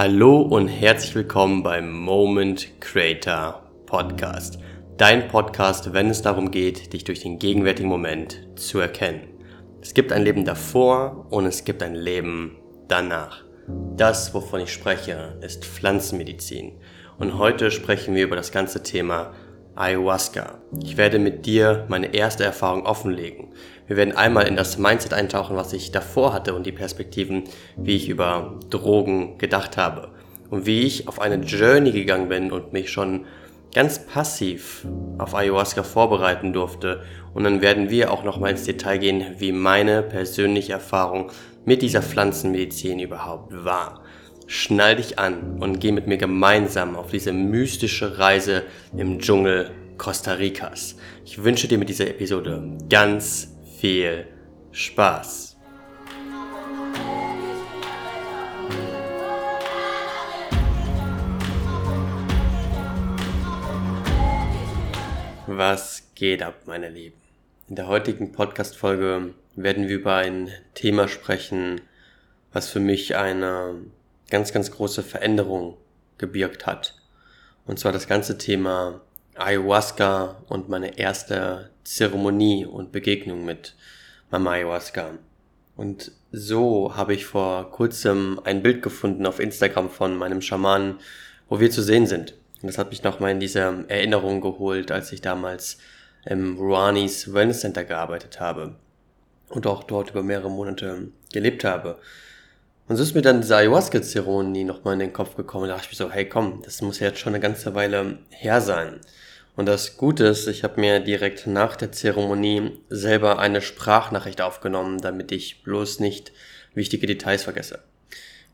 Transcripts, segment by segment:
Hallo und herzlich willkommen beim Moment Creator Podcast. Dein Podcast, wenn es darum geht, dich durch den gegenwärtigen Moment zu erkennen. Es gibt ein Leben davor und es gibt ein Leben danach. Das, wovon ich spreche, ist Pflanzenmedizin. Und heute sprechen wir über das ganze Thema Ayahuasca. Ich werde mit dir meine erste Erfahrung offenlegen. Wir werden einmal in das Mindset eintauchen, was ich davor hatte und die Perspektiven, wie ich über Drogen gedacht habe und wie ich auf eine Journey gegangen bin und mich schon ganz passiv auf Ayahuasca vorbereiten durfte. Und dann werden wir auch nochmal ins Detail gehen, wie meine persönliche Erfahrung mit dieser Pflanzenmedizin überhaupt war. Schnall dich an und geh mit mir gemeinsam auf diese mystische Reise im Dschungel Costa Ricas. Ich wünsche dir mit dieser Episode ganz viel Spaß. Was geht ab, meine Lieben? In der heutigen Podcast-Folge werden wir über ein Thema sprechen, was für mich eine ganz, ganz große Veränderung gebirgt hat. Und zwar das ganze Thema Ayahuasca und meine erste Zeremonie und Begegnung mit Mama Ayahuasca. Und so habe ich vor kurzem ein Bild gefunden auf Instagram von meinem Schamanen, wo wir zu sehen sind. Und das hat mich nochmal in diese Erinnerung geholt, als ich damals im Ruanis Wellness Center gearbeitet habe und auch dort über mehrere Monate gelebt habe. Und so ist mir dann diese Ayahuasca-Zeremonie nochmal in den Kopf gekommen. Da dachte ich mir so, hey komm, das muss jetzt schon eine ganze Weile her sein. Und das Gute ist, ich habe mir direkt nach der Zeremonie selber eine Sprachnachricht aufgenommen, damit ich bloß nicht wichtige Details vergesse.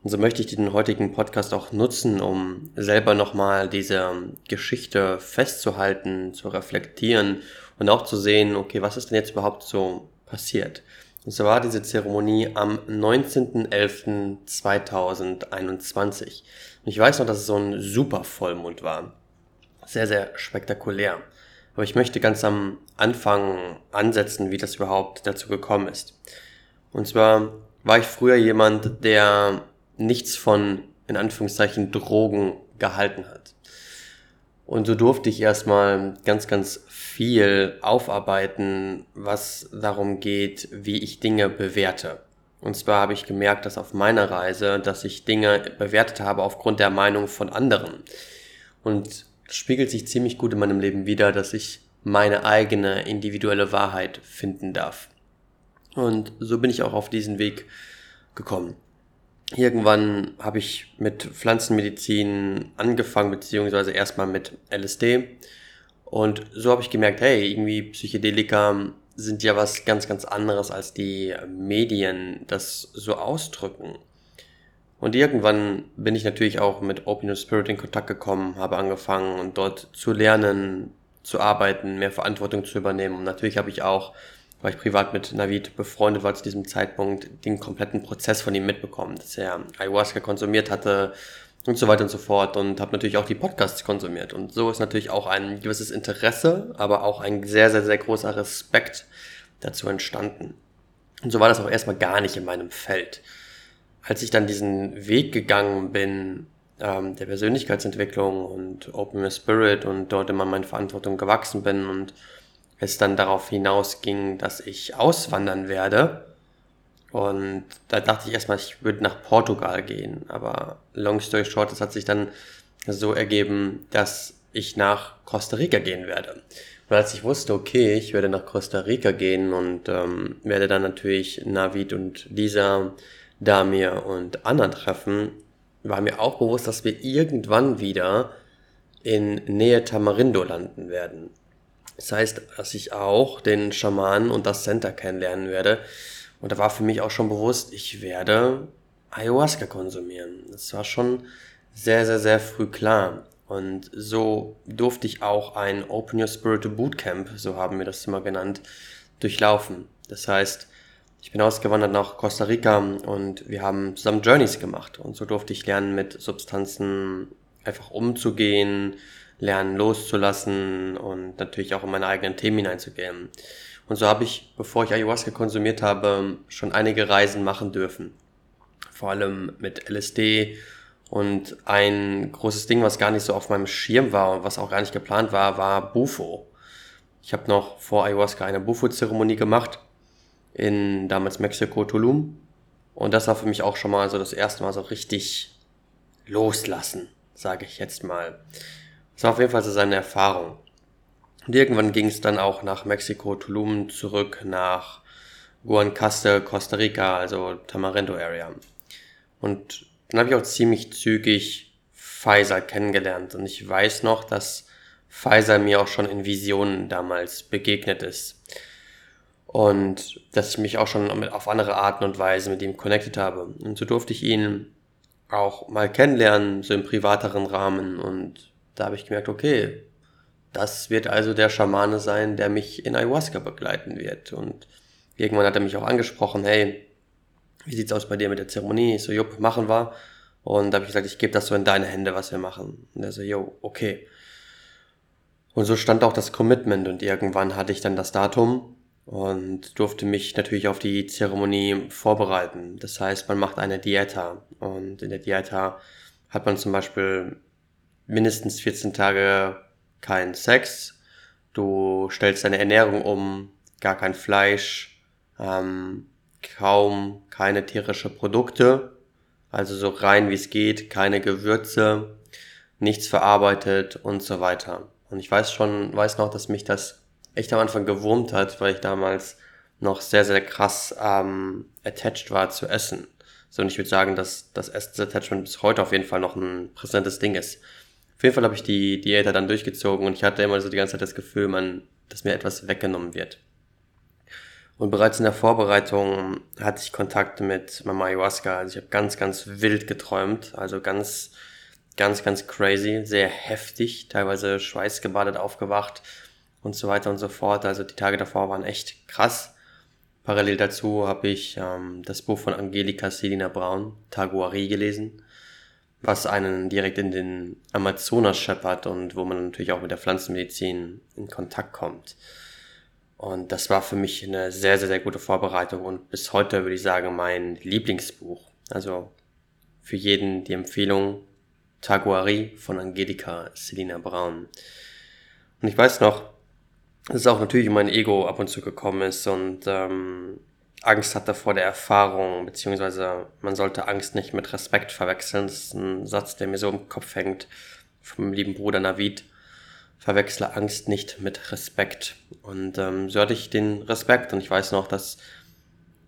Und so möchte ich den heutigen Podcast auch nutzen, um selber nochmal diese Geschichte festzuhalten, zu reflektieren und auch zu sehen, okay, was ist denn jetzt überhaupt so passiert? Und so war diese Zeremonie am 19.11.2021. Und ich weiß noch, dass es so ein super Vollmond war. Sehr, sehr spektakulär. Aber ich möchte ganz am Anfang ansetzen, wie das überhaupt dazu gekommen ist. Und zwar war ich früher jemand, der nichts von, in Anführungszeichen, Drogen gehalten hat. Und so durfte ich erstmal ganz, ganz viel aufarbeiten, was darum geht, wie ich Dinge bewerte. Und zwar habe ich gemerkt, dass auf meiner Reise, dass ich Dinge bewertet habe aufgrund der Meinung von anderen. Und spiegelt sich ziemlich gut in meinem Leben wieder, dass ich meine eigene individuelle Wahrheit finden darf. Und so bin ich auch auf diesen Weg gekommen irgendwann habe ich mit Pflanzenmedizin angefangen, beziehungsweise erstmal mit LSD. Und so habe ich gemerkt, hey, irgendwie Psychedelika sind ja was ganz, ganz anderes, als die Medien das so ausdrücken. Und irgendwann bin ich natürlich auch mit Open Spirit in Kontakt gekommen, habe angefangen und dort zu lernen, zu arbeiten, mehr Verantwortung zu übernehmen. Und natürlich habe ich auch weil ich privat mit Navid befreundet war zu diesem Zeitpunkt, den kompletten Prozess von ihm mitbekommen, dass er Ayahuasca konsumiert hatte und so weiter und so fort und habe natürlich auch die Podcasts konsumiert. Und so ist natürlich auch ein gewisses Interesse, aber auch ein sehr, sehr, sehr großer Respekt dazu entstanden. Und so war das auch erstmal gar nicht in meinem Feld. Als ich dann diesen Weg gegangen bin, ähm, der Persönlichkeitsentwicklung und Open Spirit und dort immer meine Verantwortung gewachsen bin und es dann darauf hinausging, dass ich auswandern werde. Und da dachte ich erstmal, ich würde nach Portugal gehen. Aber long story short, es hat sich dann so ergeben, dass ich nach Costa Rica gehen werde. Und als ich wusste, okay, ich werde nach Costa Rica gehen und ähm, werde dann natürlich Navid und Lisa, Damir und Anna treffen, war mir auch bewusst, dass wir irgendwann wieder in Nähe Tamarindo landen werden. Das heißt, dass ich auch den Schamanen und das Center kennenlernen werde. Und da war für mich auch schon bewusst, ich werde Ayahuasca konsumieren. Das war schon sehr, sehr, sehr früh klar. Und so durfte ich auch ein Open Your Spirit Bootcamp, so haben wir das immer genannt, durchlaufen. Das heißt, ich bin ausgewandert nach Costa Rica und wir haben zusammen Journeys gemacht. Und so durfte ich lernen, mit Substanzen einfach umzugehen, lernen loszulassen und natürlich auch in meine eigenen Themen hineinzugehen. Und so habe ich, bevor ich Ayahuasca konsumiert habe, schon einige Reisen machen dürfen. Vor allem mit LSD Und ein großes Ding, was gar nicht so auf meinem Schirm war und was auch gar nicht geplant war, war Bufo. Ich habe noch vor Ayahuasca eine Bufo-Zeremonie gemacht in damals Mexiko, Tulum. Und das war für mich auch schon mal so das erste Mal so richtig loslassen, sage ich jetzt mal. Das war auf jeden Fall so seine Erfahrung. Und irgendwann ging es dann auch nach Mexiko, Tulum zurück nach Guanacaste, Costa Rica, also Tamarindo Area. Und dann habe ich auch ziemlich zügig Pfizer kennengelernt. Und ich weiß noch, dass Pfizer mir auch schon in Visionen damals begegnet ist. Und dass ich mich auch schon auf andere Arten und Weisen mit ihm connected habe. Und so durfte ich ihn auch mal kennenlernen, so im privateren Rahmen. Und da habe ich gemerkt, okay, das wird also der Schamane sein, der mich in Ayahuasca begleiten wird. Und irgendwann hat er mich auch angesprochen, hey, wie sieht's aus bei dir mit der Zeremonie? Ich so, jupp, machen wir. Und da habe ich gesagt, ich gebe das so in deine Hände, was wir machen. Und er so, jo, okay. Und so stand auch das Commitment und irgendwann hatte ich dann das Datum und durfte mich natürlich auf die Zeremonie vorbereiten. Das heißt, man macht eine Dieta und in der Dieta hat man zum Beispiel mindestens 14 Tage kein Sex, du stellst deine Ernährung um, gar kein Fleisch, ähm, kaum keine tierische Produkte, also so rein wie es geht, keine Gewürze, nichts verarbeitet und so weiter. Und ich weiß schon, weiß noch, dass mich das echt am Anfang gewurmt hat, weil ich damals noch sehr, sehr krass ähm, attached war zu Essen. So, und ich würde sagen, dass das Essensattachment bis heute auf jeden Fall noch ein präsentes Ding ist. Auf jeden Fall habe ich die Diät dann durchgezogen und ich hatte immer so die ganze Zeit das Gefühl, man, dass mir etwas weggenommen wird. Und bereits in der Vorbereitung hatte ich Kontakt mit Mama Ayahuasca. Also ich habe ganz, ganz wild geträumt. Also ganz, ganz, ganz crazy, sehr heftig, teilweise schweißgebadet aufgewacht und so weiter und so fort. Also die Tage davor waren echt krass. Parallel dazu habe ich ähm, das Buch von Angelika Selina Braun, Taguari, gelesen, was einen direkt in den Amazonas scheppert und wo man natürlich auch mit der Pflanzenmedizin in Kontakt kommt. Und das war für mich eine sehr, sehr, sehr gute Vorbereitung und bis heute würde ich sagen mein Lieblingsbuch. Also für jeden die Empfehlung Taguari von Angelika Selina Braun. Und ich weiß noch, es auch natürlich mein Ego ab und zu gekommen ist und ähm, Angst hatte vor der Erfahrung, beziehungsweise man sollte Angst nicht mit Respekt verwechseln. Das ist ein Satz, der mir so im Kopf hängt vom lieben Bruder Navid verwechsle Angst nicht mit Respekt. Und ähm, so hatte ich den Respekt und ich weiß noch, dass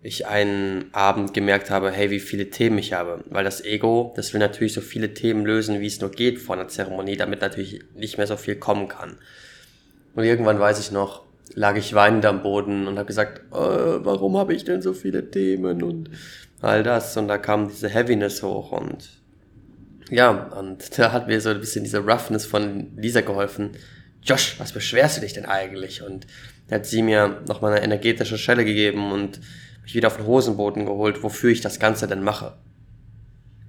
ich einen Abend gemerkt habe, hey, wie viele Themen ich habe. Weil das Ego, das will natürlich so viele Themen lösen, wie es nur geht vor einer Zeremonie, damit natürlich nicht mehr so viel kommen kann. Und irgendwann weiß ich noch, lag ich weinend am Boden und habe gesagt, äh, warum habe ich denn so viele Themen und all das. Und da kam diese Heaviness hoch und ja, und da hat mir so ein bisschen diese Roughness von Lisa geholfen. Josh, was beschwerst du dich denn eigentlich? Und da hat sie mir nochmal eine energetische Schelle gegeben und mich wieder auf den Hosenboden geholt, wofür ich das Ganze denn mache.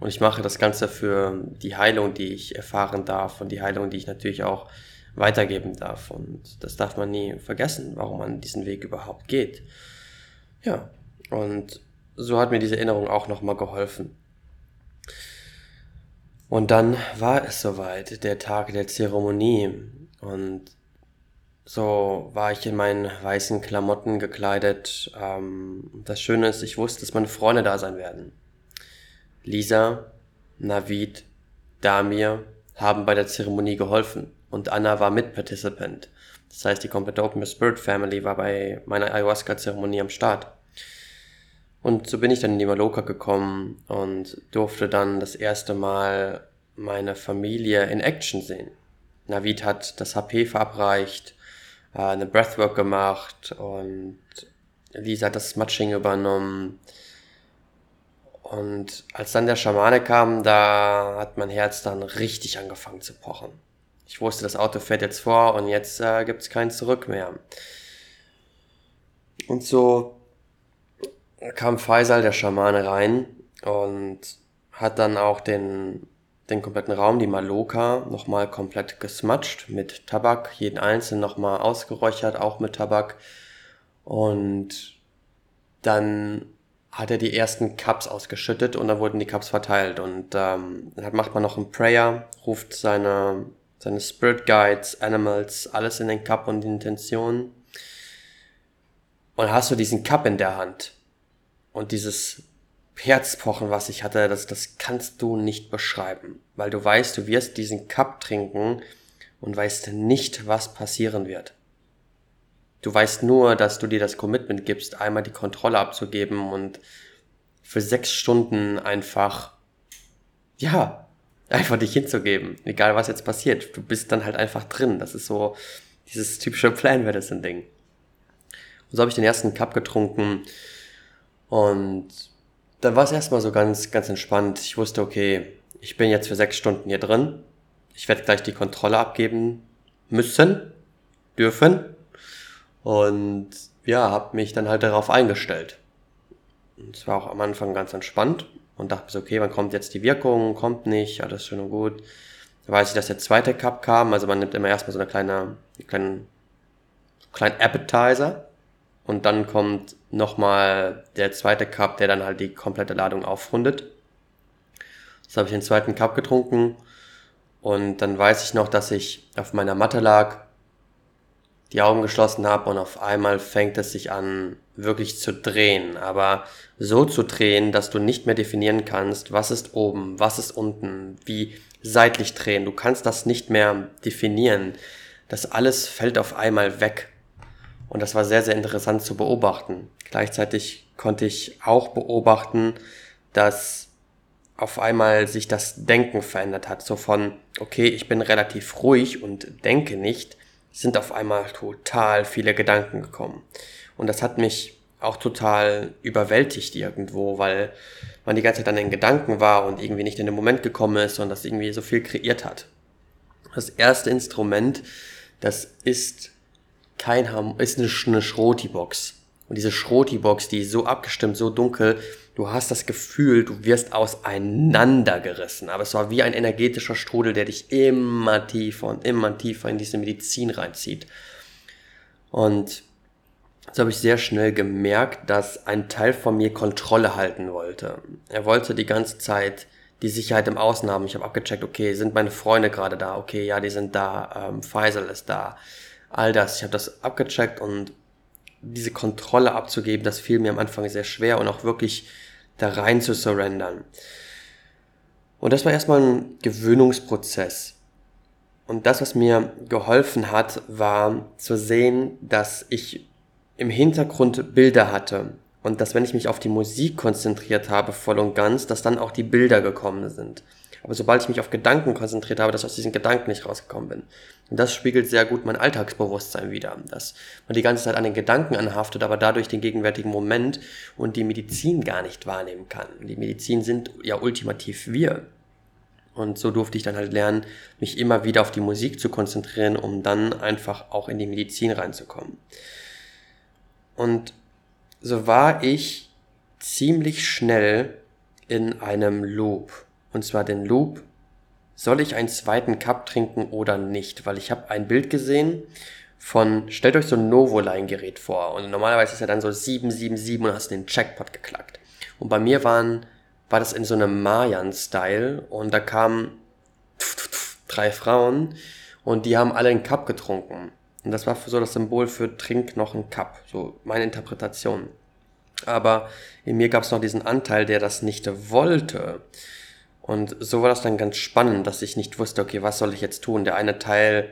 Und ich mache das Ganze für die Heilung, die ich erfahren darf und die Heilung, die ich natürlich auch weitergeben darf. Und das darf man nie vergessen, warum man diesen Weg überhaupt geht. Ja, und so hat mir diese Erinnerung auch nochmal geholfen. Und dann war es soweit, der Tag der Zeremonie. Und so war ich in meinen weißen Klamotten gekleidet. Ähm, das Schöne ist, ich wusste, dass meine Freunde da sein werden. Lisa, Navid, Damir haben bei der Zeremonie geholfen und Anna war Mitparticipant. Das heißt, die komplette Open Spirit Family war bei meiner Ayahuasca-Zeremonie am Start. Und so bin ich dann in die Maloka gekommen und durfte dann das erste Mal meine Familie in Action sehen. Navid hat das HP verabreicht, äh, eine Breathwork gemacht und Lisa hat das Smudging übernommen. Und als dann der Schamane kam, da hat mein Herz dann richtig angefangen zu pochen. Ich wusste, das Auto fährt jetzt vor und jetzt äh, gibt es kein Zurück mehr. Und so kam Faisal, der Schamane, rein und hat dann auch den, den kompletten Raum, die Maloka, nochmal komplett gesmatscht mit Tabak, jeden einzelnen nochmal ausgeräuchert, auch mit Tabak. Und dann hat er die ersten Cups ausgeschüttet und dann wurden die Cups verteilt. Und ähm, dann macht man noch einen Prayer, ruft seine, seine Spirit Guides, Animals, alles in den Cup und die Intention. Und hast du diesen Cup in der Hand. Und dieses Herzpochen, was ich hatte, das, das kannst du nicht beschreiben. Weil du weißt, du wirst diesen Cup trinken und weißt nicht, was passieren wird. Du weißt nur, dass du dir das Commitment gibst, einmal die Kontrolle abzugeben und für sechs Stunden einfach, ja, einfach dich hinzugeben. Egal was jetzt passiert. Du bist dann halt einfach drin. Das ist so dieses typische Plan Medicine-Ding. Und so habe ich den ersten Cup getrunken und dann war es erstmal so ganz, ganz entspannt. Ich wusste, okay, ich bin jetzt für sechs Stunden hier drin. Ich werde gleich die Kontrolle abgeben müssen, dürfen. Und ja, habe mich dann halt darauf eingestellt. Es war auch am Anfang ganz entspannt und dachte so, okay, wann kommt jetzt die Wirkung? Kommt nicht, alles schön und gut. Da weiß ich, dass der zweite Cup kam. Also man nimmt immer erstmal so eine kleine, einen kleinen, kleinen Appetizer. Und dann kommt nochmal der zweite Cup, der dann halt die komplette Ladung aufrundet. Das habe ich den zweiten Cup getrunken. Und dann weiß ich noch, dass ich auf meiner Matte lag die Augen geschlossen habe und auf einmal fängt es sich an, wirklich zu drehen. Aber so zu drehen, dass du nicht mehr definieren kannst, was ist oben, was ist unten, wie seitlich drehen. Du kannst das nicht mehr definieren. Das alles fällt auf einmal weg. Und das war sehr, sehr interessant zu beobachten. Gleichzeitig konnte ich auch beobachten, dass auf einmal sich das Denken verändert hat. So von, okay, ich bin relativ ruhig und denke nicht, sind auf einmal total viele Gedanken gekommen. Und das hat mich auch total überwältigt irgendwo, weil man die ganze Zeit an den Gedanken war und irgendwie nicht in den Moment gekommen ist und das irgendwie so viel kreiert hat. Das erste Instrument, das ist kein Ham ist eine, eine Schroti-Box. Und diese Schroti-Box, die ist so abgestimmt, so dunkel, du hast das Gefühl, du wirst auseinandergerissen. Aber es war wie ein energetischer Strudel, der dich immer tiefer und immer tiefer in diese Medizin reinzieht. Und so habe ich sehr schnell gemerkt, dass ein Teil von mir Kontrolle halten wollte. Er wollte die ganze Zeit die Sicherheit im Außen haben. Ich habe abgecheckt, okay, sind meine Freunde gerade da? Okay, ja, die sind da. Ähm, Faisal ist da. All das. Ich habe das abgecheckt und diese Kontrolle abzugeben, das fiel mir am Anfang sehr schwer und auch wirklich da rein zu surrendern. Und das war erstmal ein Gewöhnungsprozess. Und das, was mir geholfen hat, war zu sehen, dass ich im Hintergrund Bilder hatte. Und dass wenn ich mich auf die Musik konzentriert habe, voll und ganz, dass dann auch die Bilder gekommen sind. Aber sobald ich mich auf Gedanken konzentriert habe, dass ich aus diesen Gedanken nicht rausgekommen bin. Und das spiegelt sehr gut mein Alltagsbewusstsein wider, dass man die ganze Zeit an den Gedanken anhaftet, aber dadurch den gegenwärtigen Moment und die Medizin gar nicht wahrnehmen kann. Die Medizin sind ja ultimativ wir. Und so durfte ich dann halt lernen, mich immer wieder auf die Musik zu konzentrieren, um dann einfach auch in die Medizin reinzukommen. Und so war ich ziemlich schnell in einem Loop. Und zwar den Loop, soll ich einen zweiten Cup trinken oder nicht? Weil ich habe ein Bild gesehen von, stellt euch so ein Novoline-Gerät vor. Und normalerweise ist ja dann so 777 und hast den Checkpot geklackt. Und bei mir waren, war das in so einem Mayan-Style und da kamen drei Frauen und die haben alle einen Cup getrunken. Und das war so das Symbol für Trink noch einen Cup. So meine Interpretation. Aber in mir gab es noch diesen Anteil, der das nicht wollte. Und so war das dann ganz spannend, dass ich nicht wusste, okay, was soll ich jetzt tun? Der eine Teil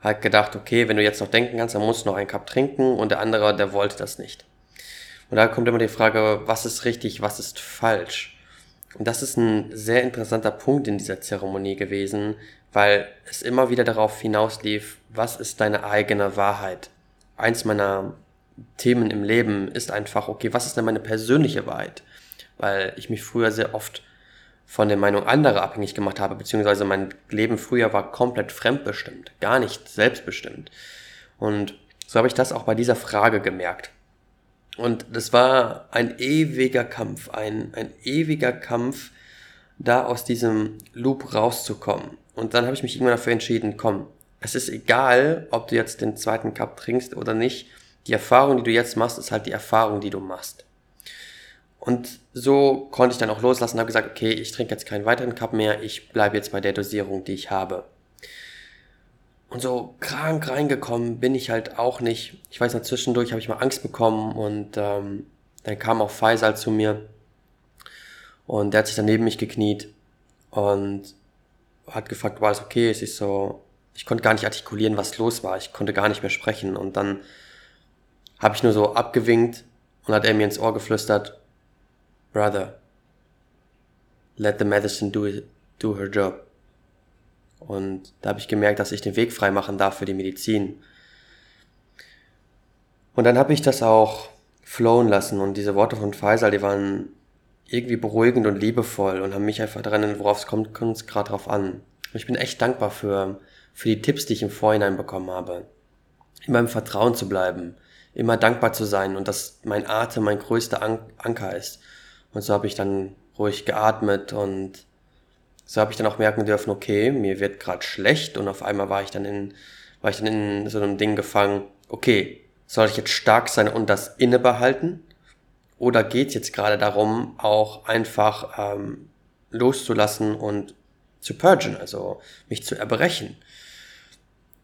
hat gedacht, okay, wenn du jetzt noch denken kannst, dann musst du noch einen Cup trinken und der andere, der wollte das nicht. Und da kommt immer die Frage, was ist richtig, was ist falsch? Und das ist ein sehr interessanter Punkt in dieser Zeremonie gewesen, weil es immer wieder darauf hinauslief, was ist deine eigene Wahrheit? Eins meiner Themen im Leben ist einfach, okay, was ist denn meine persönliche Wahrheit? Weil ich mich früher sehr oft von der Meinung anderer abhängig gemacht habe, beziehungsweise mein Leben früher war komplett fremdbestimmt, gar nicht selbstbestimmt. Und so habe ich das auch bei dieser Frage gemerkt. Und das war ein ewiger Kampf, ein, ein ewiger Kampf, da aus diesem Loop rauszukommen. Und dann habe ich mich irgendwann dafür entschieden, komm, es ist egal, ob du jetzt den zweiten Cup trinkst oder nicht. Die Erfahrung, die du jetzt machst, ist halt die Erfahrung, die du machst. Und so konnte ich dann auch loslassen und habe gesagt, okay, ich trinke jetzt keinen weiteren Cup mehr, ich bleibe jetzt bei der Dosierung, die ich habe. Und so krank reingekommen bin ich halt auch nicht. Ich weiß noch, zwischendurch habe ich mal Angst bekommen und ähm, dann kam auch Faisal zu mir und der hat sich dann neben mich gekniet und hat gefragt, war es okay? Es ist so, ich konnte gar nicht artikulieren, was los war. Ich konnte gar nicht mehr sprechen und dann habe ich nur so abgewinkt und hat er mir ins Ohr geflüstert, Brother, let the medicine do, do her job. Und da habe ich gemerkt, dass ich den Weg frei machen darf für die Medizin. Und dann habe ich das auch flowen lassen und diese Worte von Faisal, die waren irgendwie beruhigend und liebevoll und haben mich einfach daran, worauf es kommt, kommt es gerade drauf an. Und ich bin echt dankbar für, für die Tipps, die ich im Vorhinein bekommen habe. Immer im Vertrauen zu bleiben, immer dankbar zu sein und dass mein Atem mein größter An Anker ist. Und so habe ich dann ruhig geatmet und so habe ich dann auch merken dürfen, okay, mir wird gerade schlecht und auf einmal war ich dann in, war ich dann in so einem Ding gefangen, okay, soll ich jetzt stark sein und das inne behalten? Oder geht es jetzt gerade darum, auch einfach ähm, loszulassen und zu purgen, also mich zu erbrechen?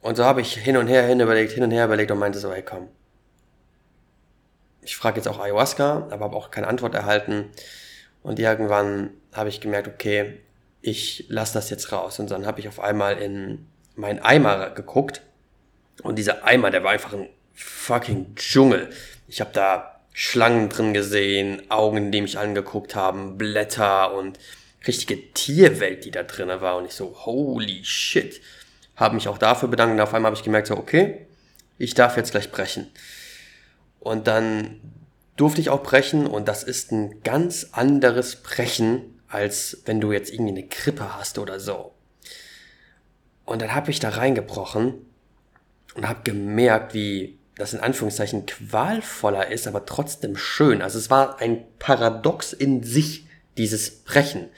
Und so habe ich hin und her hin überlegt, hin und her überlegt und meinte so, hey komm. Ich frage jetzt auch Ayahuasca, aber habe auch keine Antwort erhalten. Und irgendwann habe ich gemerkt, okay, ich lasse das jetzt raus. Und dann habe ich auf einmal in meinen Eimer geguckt. Und dieser Eimer, der war einfach ein fucking Dschungel. Ich habe da Schlangen drin gesehen, Augen, die mich angeguckt haben, Blätter und richtige Tierwelt, die da drin war. Und ich so, holy shit. Habe mich auch dafür bedankt und auf einmal habe ich gemerkt, so, okay, ich darf jetzt gleich brechen. Und dann durfte ich auch brechen und das ist ein ganz anderes Brechen, als wenn du jetzt irgendwie eine Krippe hast oder so. Und dann habe ich da reingebrochen und habe gemerkt, wie das in Anführungszeichen qualvoller ist, aber trotzdem schön. Also es war ein Paradox in sich, dieses Brechen.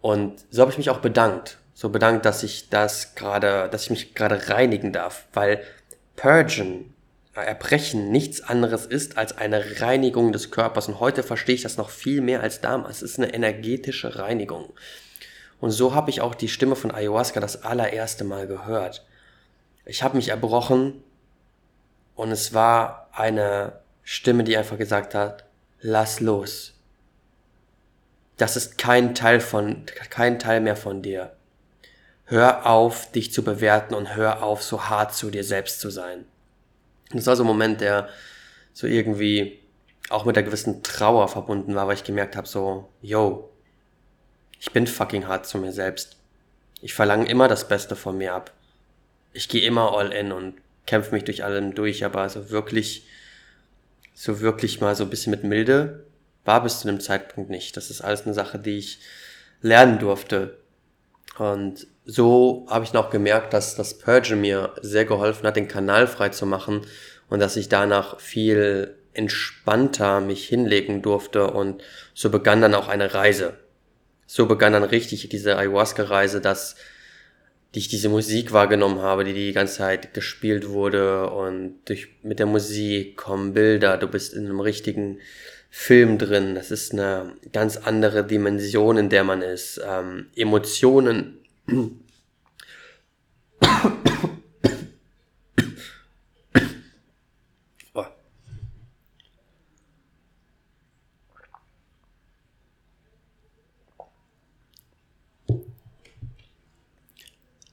Und so habe ich mich auch bedankt. So bedankt, dass ich das gerade, dass ich mich gerade reinigen darf, weil Purgen, Erbrechen nichts anderes ist als eine Reinigung des Körpers. Und heute verstehe ich das noch viel mehr als damals. Es ist eine energetische Reinigung. Und so habe ich auch die Stimme von Ayahuasca das allererste Mal gehört. Ich habe mich erbrochen und es war eine Stimme, die einfach gesagt hat, lass los. Das ist kein Teil von, kein Teil mehr von dir. Hör auf, dich zu bewerten und hör auf, so hart zu dir selbst zu sein. Das war so ein Moment, der so irgendwie auch mit einer gewissen Trauer verbunden war, weil ich gemerkt habe, so, yo, ich bin fucking hart zu mir selbst. Ich verlange immer das Beste von mir ab. Ich gehe immer all in und kämpfe mich durch allem durch, aber so wirklich, so wirklich mal so ein bisschen mit Milde war bis zu dem Zeitpunkt nicht. Das ist alles eine Sache, die ich lernen durfte. Und so habe ich noch gemerkt, dass das Purge mir sehr geholfen hat, den Kanal frei zu machen und dass ich danach viel entspannter mich hinlegen durfte und so begann dann auch eine Reise. So begann dann richtig diese Ayahuasca-Reise, dass ich diese Musik wahrgenommen habe, die die ganze Zeit gespielt wurde und durch, mit der Musik kommen Bilder, du bist in einem richtigen Film drin, das ist eine ganz andere Dimension, in der man ist, ähm, Emotionen.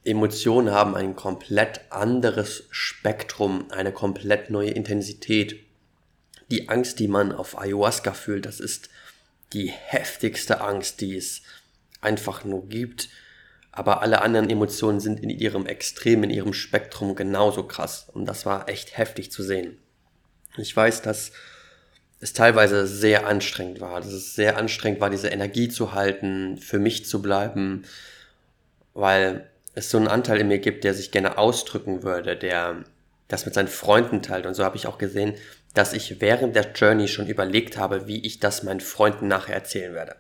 Emotionen haben ein komplett anderes Spektrum, eine komplett neue Intensität. Die Angst, die man auf Ayahuasca fühlt, das ist die heftigste Angst, die es einfach nur gibt. Aber alle anderen Emotionen sind in ihrem Extrem, in ihrem Spektrum genauso krass. Und das war echt heftig zu sehen. Ich weiß, dass es teilweise sehr anstrengend war. Dass es sehr anstrengend war, diese Energie zu halten, für mich zu bleiben, weil es so einen Anteil in mir gibt, der sich gerne ausdrücken würde, der das mit seinen Freunden teilt. Und so habe ich auch gesehen, dass ich während der Journey schon überlegt habe, wie ich das meinen Freunden nachher erzählen werde.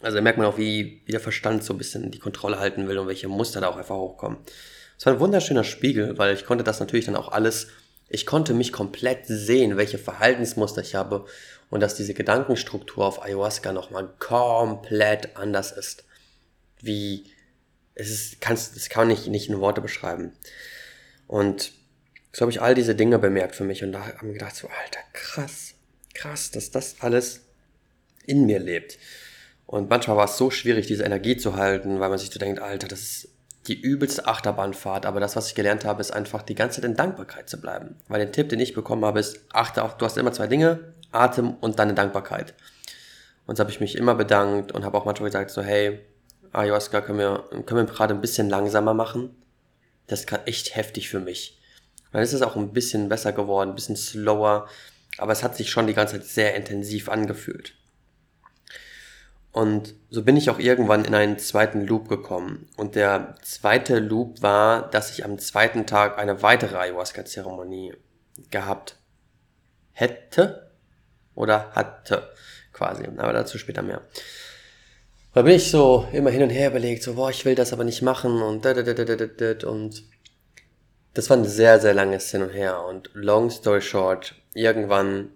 Also da merkt man auch, wie, wie der Verstand so ein bisschen die Kontrolle halten will und welche Muster da auch einfach hochkommen. Es war ein wunderschöner Spiegel, weil ich konnte das natürlich dann auch alles Ich konnte mich komplett sehen, welche Verhaltensmuster ich habe und dass diese Gedankenstruktur auf Ayahuasca nochmal komplett anders ist. Wie, es ist, kannst, das kann ich nicht in Worte beschreiben. Und so habe ich all diese Dinge bemerkt für mich und da habe ich gedacht, so, Alter, krass, krass, dass das alles in mir lebt. Und manchmal war es so schwierig, diese Energie zu halten, weil man sich so denkt, Alter, das ist die übelste Achterbahnfahrt. Aber das, was ich gelernt habe, ist einfach die ganze Zeit in Dankbarkeit zu bleiben. Weil der Tipp, den ich bekommen habe, ist, achte auf, du hast immer zwei Dinge, Atem und deine Dankbarkeit. Und so habe ich mich immer bedankt und habe auch manchmal gesagt, so, hey, Ayahuasca können wir, können wir gerade ein bisschen langsamer machen. Das ist gerade echt heftig für mich. dann ist es auch ein bisschen besser geworden, ein bisschen slower. Aber es hat sich schon die ganze Zeit sehr intensiv angefühlt. Und so bin ich auch irgendwann in einen zweiten Loop gekommen. Und der zweite Loop war, dass ich am zweiten Tag eine weitere Ayahuasca-Zeremonie gehabt hätte oder hatte quasi. Aber dazu später mehr. Da bin ich so immer hin und her überlegt, so, boah, ich will das aber nicht machen und da, da, da, da, da, da, und das war ein sehr, sehr langes Hin und Her und long story short, irgendwann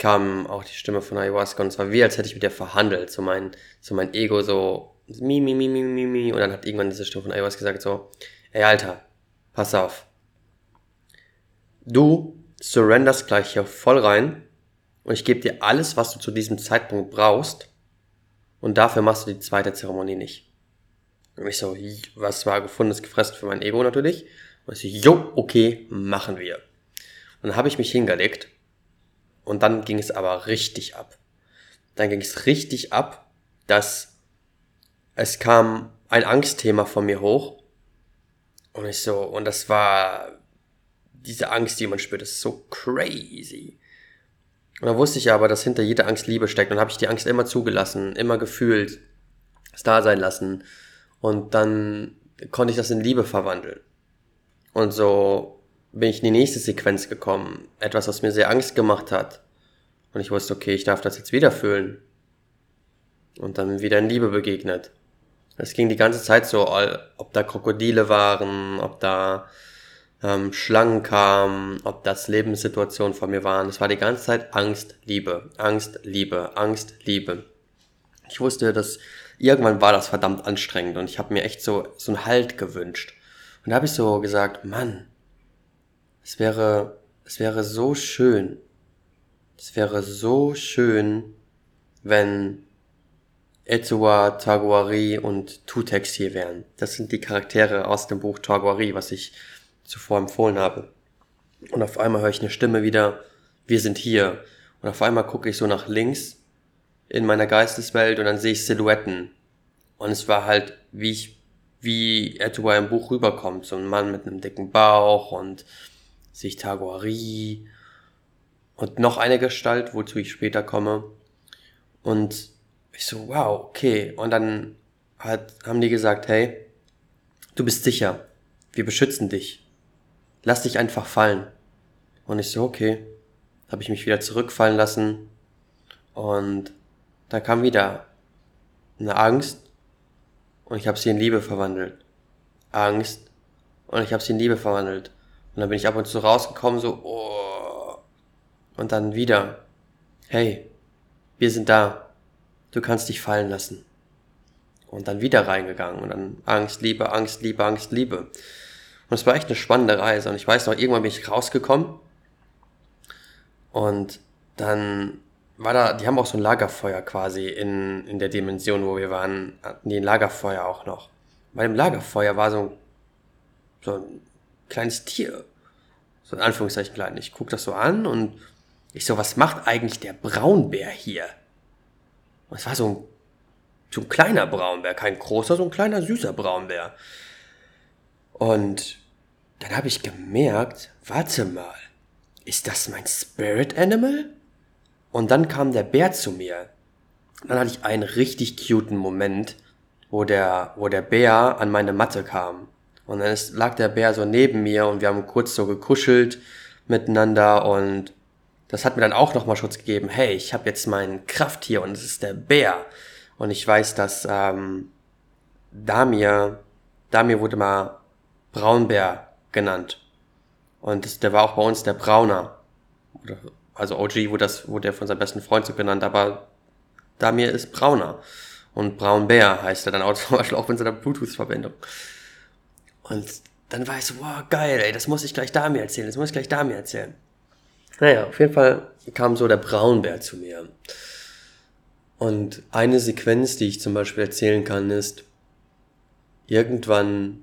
kam auch die Stimme von Ayahuasca und es war wie, als hätte ich mit der verhandelt. So mein, so mein Ego so, mi, mi, mi, mi, mi, mi. Und dann hat irgendwann diese Stimme von Ayahuasca gesagt so, ey Alter, pass auf. Du surrenderst gleich hier voll rein und ich gebe dir alles, was du zu diesem Zeitpunkt brauchst und dafür machst du die zweite Zeremonie nicht. Und ich so, was war gefundenes Gefressen für mein Ego natürlich. Und ich so, jo, okay, machen wir. Und dann habe ich mich hingelegt und dann ging es aber richtig ab. Dann ging es richtig ab, dass es kam ein Angstthema von mir hoch. Und ich so, und das war diese Angst, die man spürt, ist so crazy. Und dann wusste ich aber, dass hinter jeder Angst Liebe steckt. Und habe ich die Angst immer zugelassen, immer gefühlt, es da sein lassen. Und dann konnte ich das in Liebe verwandeln. Und so bin ich in die nächste Sequenz gekommen. Etwas, was mir sehr Angst gemacht hat. Und ich wusste, okay, ich darf das jetzt wieder fühlen. Und dann wieder in Liebe begegnet. Es ging die ganze Zeit so, ob da Krokodile waren, ob da ähm, Schlangen kamen, ob das Lebenssituationen von mir waren. Es war die ganze Zeit Angst, Liebe, Angst, Liebe, Angst, Liebe. Ich wusste, dass irgendwann war das verdammt anstrengend und ich habe mir echt so, so einen Halt gewünscht. Und da habe ich so gesagt, Mann, es wäre, es wäre so schön, es wäre so schön, wenn Etua, Taguari und Tutex hier wären. Das sind die Charaktere aus dem Buch Taguari, was ich zuvor empfohlen habe. Und auf einmal höre ich eine Stimme wieder, wir sind hier. Und auf einmal gucke ich so nach links in meiner Geisteswelt und dann sehe ich Silhouetten. Und es war halt, wie ich, wie Etua im Buch rüberkommt. So ein Mann mit einem dicken Bauch und sich Taguari und noch eine Gestalt, wozu ich später komme. Und ich so, wow, okay. Und dann hat, haben die gesagt, hey, du bist sicher. Wir beschützen dich. Lass dich einfach fallen. Und ich so, okay. Habe ich mich wieder zurückfallen lassen. Und da kam wieder eine Angst. Und ich habe sie in Liebe verwandelt. Angst. Und ich habe sie in Liebe verwandelt. Und dann bin ich ab und zu rausgekommen, so, oh. Und dann wieder, hey, wir sind da. Du kannst dich fallen lassen. Und dann wieder reingegangen und dann Angst, Liebe, Angst, Liebe, Angst, Liebe. Und es war echt eine spannende Reise. Und ich weiß noch, irgendwann bin ich rausgekommen. Und dann war da, die haben auch so ein Lagerfeuer quasi in, in der Dimension, wo wir waren, hatten die ein Lagerfeuer auch noch. Bei dem Lagerfeuer war so ein, so ein kleines Tier. So in Anführungszeichen klein. Ich guck das so an und ich so, was macht eigentlich der Braunbär hier? Und es war so ein, so ein kleiner Braunbär, kein großer, so ein kleiner süßer Braunbär. Und dann habe ich gemerkt, warte mal, ist das mein Spirit Animal? Und dann kam der Bär zu mir. Dann hatte ich einen richtig cuten Moment, wo der, wo der Bär an meine Matte kam. Und dann ist, lag der Bär so neben mir und wir haben kurz so gekuschelt miteinander und das hat mir dann auch nochmal Schutz gegeben. Hey, ich habe jetzt meinen Krafttier und es ist der Bär. Und ich weiß, dass ähm, Damir, Damir wurde mal Braunbär genannt. Und das, der war auch bei uns der Brauner. Also OG wurde, das, wurde er von seinem besten Freund so genannt, aber Damir ist Brauner. Und Braunbär heißt er dann auch zum Beispiel auch in seiner Bluetooth-Verbindung. Und dann war ich so, wow, geil, ey, das muss ich gleich Damir erzählen, das muss ich gleich Damir erzählen. Naja, auf jeden Fall kam so der Braunbär zu mir. Und eine Sequenz, die ich zum Beispiel erzählen kann, ist, irgendwann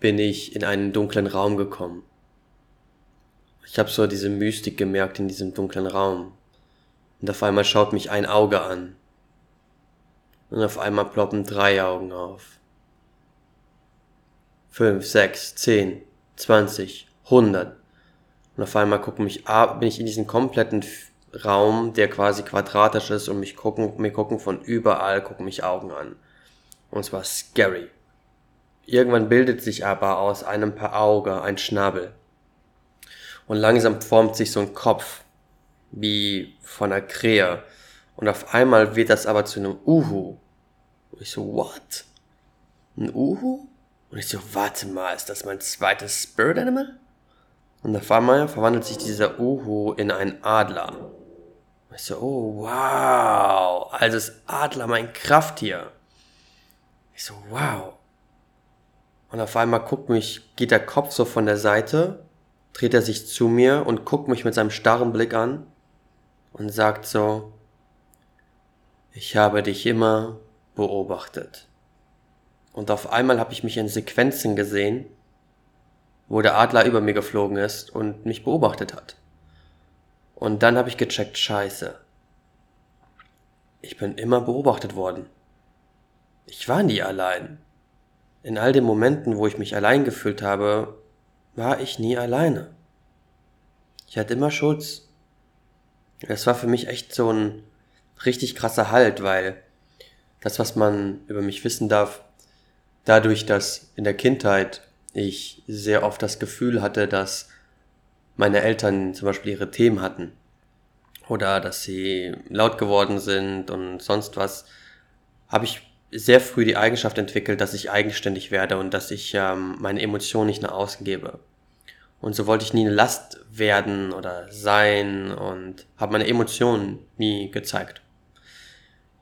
bin ich in einen dunklen Raum gekommen. Ich habe so diese Mystik gemerkt in diesem dunklen Raum. Und auf einmal schaut mich ein Auge an. Und auf einmal ploppen drei Augen auf. Fünf, sechs, zehn, zwanzig, hundert. Und auf einmal gucken mich, bin ich in diesen kompletten Raum, der quasi quadratisch ist und mich gucken, mir gucken von überall, gucken mich Augen an. Und zwar scary. Irgendwann bildet sich aber aus einem paar Auge ein Schnabel. Und langsam formt sich so ein Kopf, wie von einer Krähe. Und auf einmal wird das aber zu einem Uhu. Und ich so, what? Ein Uhu? Und ich so, warte mal, ist das mein zweites Spirit Animal? Und auf einmal verwandelt sich dieser Uhu in einen Adler. Und ich so, oh wow, also ist Adler mein Krafttier. Ich so, wow. Und auf einmal guckt mich, geht der Kopf so von der Seite, dreht er sich zu mir und guckt mich mit seinem starren Blick an und sagt so, ich habe dich immer beobachtet. Und auf einmal habe ich mich in Sequenzen gesehen, wo der Adler über mir geflogen ist und mich beobachtet hat. Und dann habe ich gecheckt, scheiße. Ich bin immer beobachtet worden. Ich war nie allein. In all den Momenten, wo ich mich allein gefühlt habe, war ich nie alleine. Ich hatte immer Schutz. Es war für mich echt so ein richtig krasser Halt, weil das, was man über mich wissen darf, dadurch, dass in der Kindheit ich sehr oft das Gefühl hatte, dass meine Eltern zum Beispiel ihre Themen hatten oder dass sie laut geworden sind und sonst was, habe ich sehr früh die Eigenschaft entwickelt, dass ich eigenständig werde und dass ich ähm, meine Emotionen nicht nach außen gebe. Und so wollte ich nie eine Last werden oder sein und habe meine Emotionen nie gezeigt.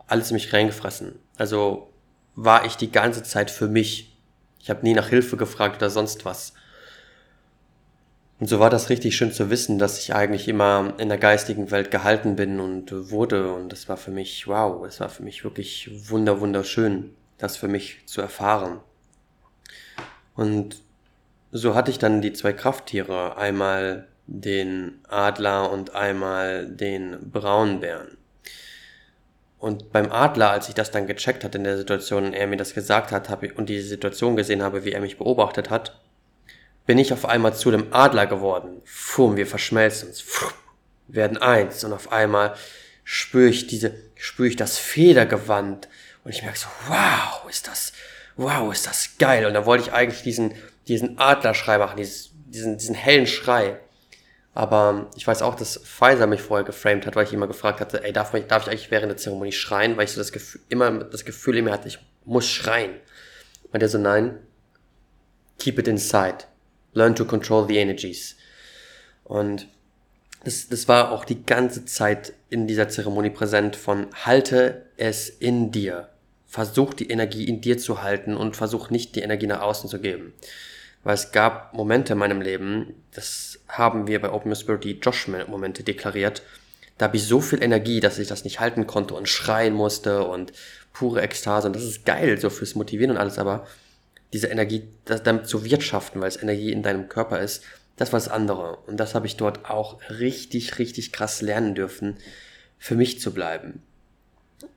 Alles in mich reingefressen. Also war ich die ganze Zeit für mich. Ich habe nie nach Hilfe gefragt oder sonst was. Und so war das richtig schön zu wissen, dass ich eigentlich immer in der geistigen Welt gehalten bin und wurde. Und das war für mich, wow, es war für mich wirklich wunder, wunderschön, das für mich zu erfahren. Und so hatte ich dann die zwei Krafttiere, einmal den Adler und einmal den Braunbären. Und beim Adler, als ich das dann gecheckt hat in der Situation und er mir das gesagt hat hab und die Situation gesehen habe, wie er mich beobachtet hat, bin ich auf einmal zu dem Adler geworden. Fum, wir verschmelzen uns, Fuh, werden eins und auf einmal spüre ich diese, spüre ich das Federgewand und ich merke so, wow, ist das, wow, ist das geil. Und da wollte ich eigentlich diesen, diesen Adlerschrei machen, dieses, diesen, diesen hellen Schrei. Aber ich weiß auch, dass Pfizer mich vorher geframed hat, weil ich immer gefragt hatte, ey, darf, mich, darf ich eigentlich während der Zeremonie schreien? Weil ich so das Gefühl, immer das Gefühl in mir hatte, ich muss schreien. Und der so, nein, keep it inside. Learn to control the energies. Und das, das war auch die ganze Zeit in dieser Zeremonie präsent von halte es in dir. Versuch die Energie in dir zu halten und versuch nicht die Energie nach außen zu geben. Weil es gab Momente in meinem Leben, das haben wir bei Open Spirit die Josh-Momente deklariert, da habe ich so viel Energie, dass ich das nicht halten konnte und schreien musste und pure Ekstase. Und das ist geil, so fürs Motivieren und alles, aber diese Energie, das, damit zu wirtschaften, weil es Energie in deinem Körper ist, das war das andere. Und das habe ich dort auch richtig, richtig krass lernen dürfen, für mich zu bleiben.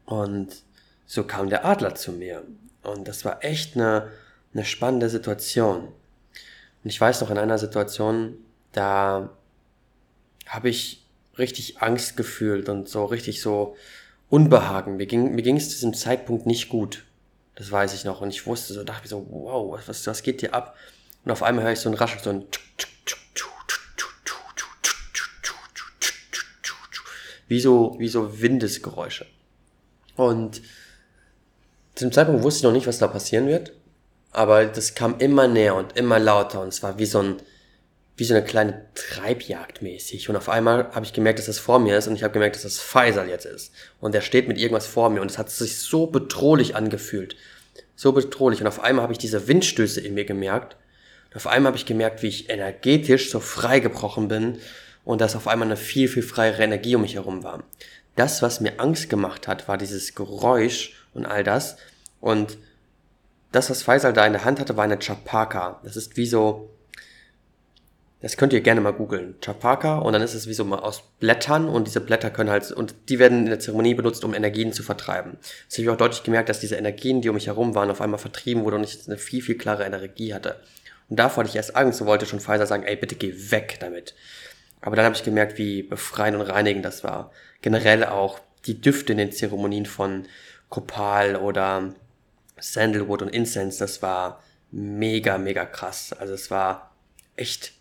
Und so kam der Adler zu mir. Und das war echt eine, eine spannende Situation. Und ich weiß noch in einer Situation, da habe ich richtig Angst gefühlt und so richtig so Unbehagen. Mir ging, mir ging es zu diesem Zeitpunkt nicht gut. Das weiß ich noch. Und ich wusste so, dachte mir so, wow, was, was geht hier ab? Und auf einmal höre ich so ein Rascheln, so ein wie so, wie so Windesgeräusche. Und zu dem Zeitpunkt wusste ich noch nicht, was da passieren wird aber das kam immer näher und immer lauter und es war wie so ein, wie so eine kleine Treibjagd mäßig. Und auf einmal habe ich gemerkt, dass das vor mir ist und ich habe gemerkt, dass das Faisal jetzt ist. Und der steht mit irgendwas vor mir und es hat sich so bedrohlich angefühlt. So bedrohlich. Und auf einmal habe ich diese Windstöße in mir gemerkt. Und auf einmal habe ich gemerkt, wie ich energetisch so freigebrochen bin und dass auf einmal eine viel, viel freiere Energie um mich herum war. Das, was mir Angst gemacht hat, war dieses Geräusch und all das. Und das, was Faisal da in der Hand hatte, war eine Chapaka. Das ist wie so, das könnt ihr gerne mal googeln. Chapaka und dann ist es wie so mal aus Blättern und diese Blätter können halt, und die werden in der Zeremonie benutzt, um Energien zu vertreiben. Das habe ich auch deutlich gemerkt, dass diese Energien, die um mich herum waren, auf einmal vertrieben wurden und ich eine viel, viel klare Energie hatte. Und davor hatte ich erst Angst und wollte schon Pfizer sagen, ey, bitte geh weg damit. Aber dann habe ich gemerkt, wie befreiend und reinigend das war. Generell auch die Düfte in den Zeremonien von Kopal oder Sandalwood und Incense, das war mega, mega krass. Also es war echt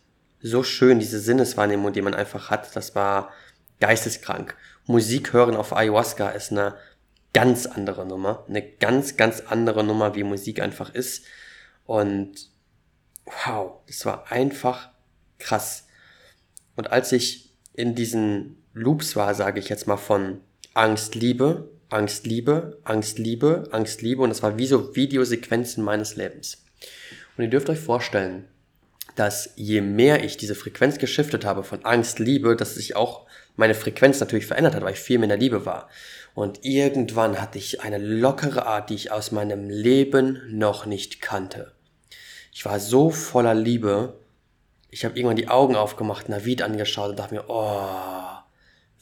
so schön, diese Sinneswahrnehmung, die man einfach hat, das war geisteskrank. Musik hören auf Ayahuasca ist eine ganz andere Nummer, eine ganz, ganz andere Nummer, wie Musik einfach ist. Und wow, das war einfach krass. Und als ich in diesen Loops war, sage ich jetzt mal von Angst, Liebe, Angst, Liebe, Angst, Liebe, Angst, Liebe, und das war wie so Videosequenzen meines Lebens. Und ihr dürft euch vorstellen, dass je mehr ich diese Frequenz geschiftet habe von Angst, Liebe, dass sich auch meine Frequenz natürlich verändert hat, weil ich viel mehr in der Liebe war. Und irgendwann hatte ich eine lockere Art, die ich aus meinem Leben noch nicht kannte. Ich war so voller Liebe. Ich habe irgendwann die Augen aufgemacht, Navid angeschaut und dachte mir, oh,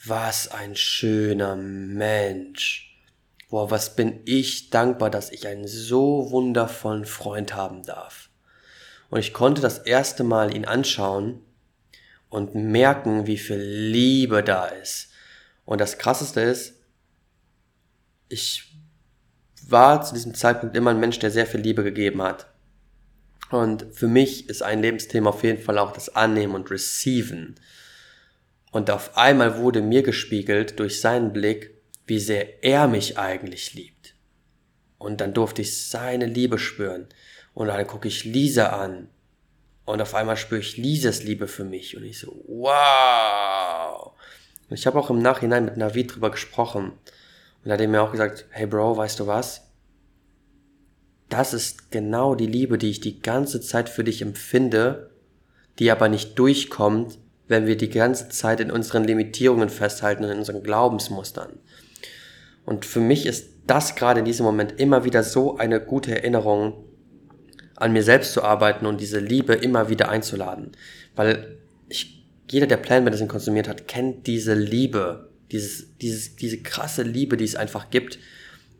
was ein schöner Mensch. Boah, was bin ich dankbar, dass ich einen so wundervollen Freund haben darf. Und ich konnte das erste Mal ihn anschauen und merken, wie viel Liebe da ist. Und das Krasseste ist, ich war zu diesem Zeitpunkt immer ein Mensch, der sehr viel Liebe gegeben hat. Und für mich ist ein Lebensthema auf jeden Fall auch das Annehmen und Receiven. Und auf einmal wurde mir gespiegelt durch seinen Blick, wie sehr er mich eigentlich liebt. Und dann durfte ich seine Liebe spüren. Und dann gucke ich Lisa an. Und auf einmal spüre ich Lisas Liebe für mich. Und ich so, wow. Und ich habe auch im Nachhinein mit Navid drüber gesprochen. Und er hat mir auch gesagt, hey Bro, weißt du was? Das ist genau die Liebe, die ich die ganze Zeit für dich empfinde, die aber nicht durchkommt, wenn wir die ganze Zeit in unseren Limitierungen festhalten und in unseren Glaubensmustern. Und für mich ist das gerade in diesem Moment immer wieder so eine gute Erinnerung, an mir selbst zu arbeiten und diese Liebe immer wieder einzuladen. Weil ich, jeder, der Plan Medicine konsumiert hat, kennt diese Liebe, dieses, dieses, diese krasse Liebe, die es einfach gibt,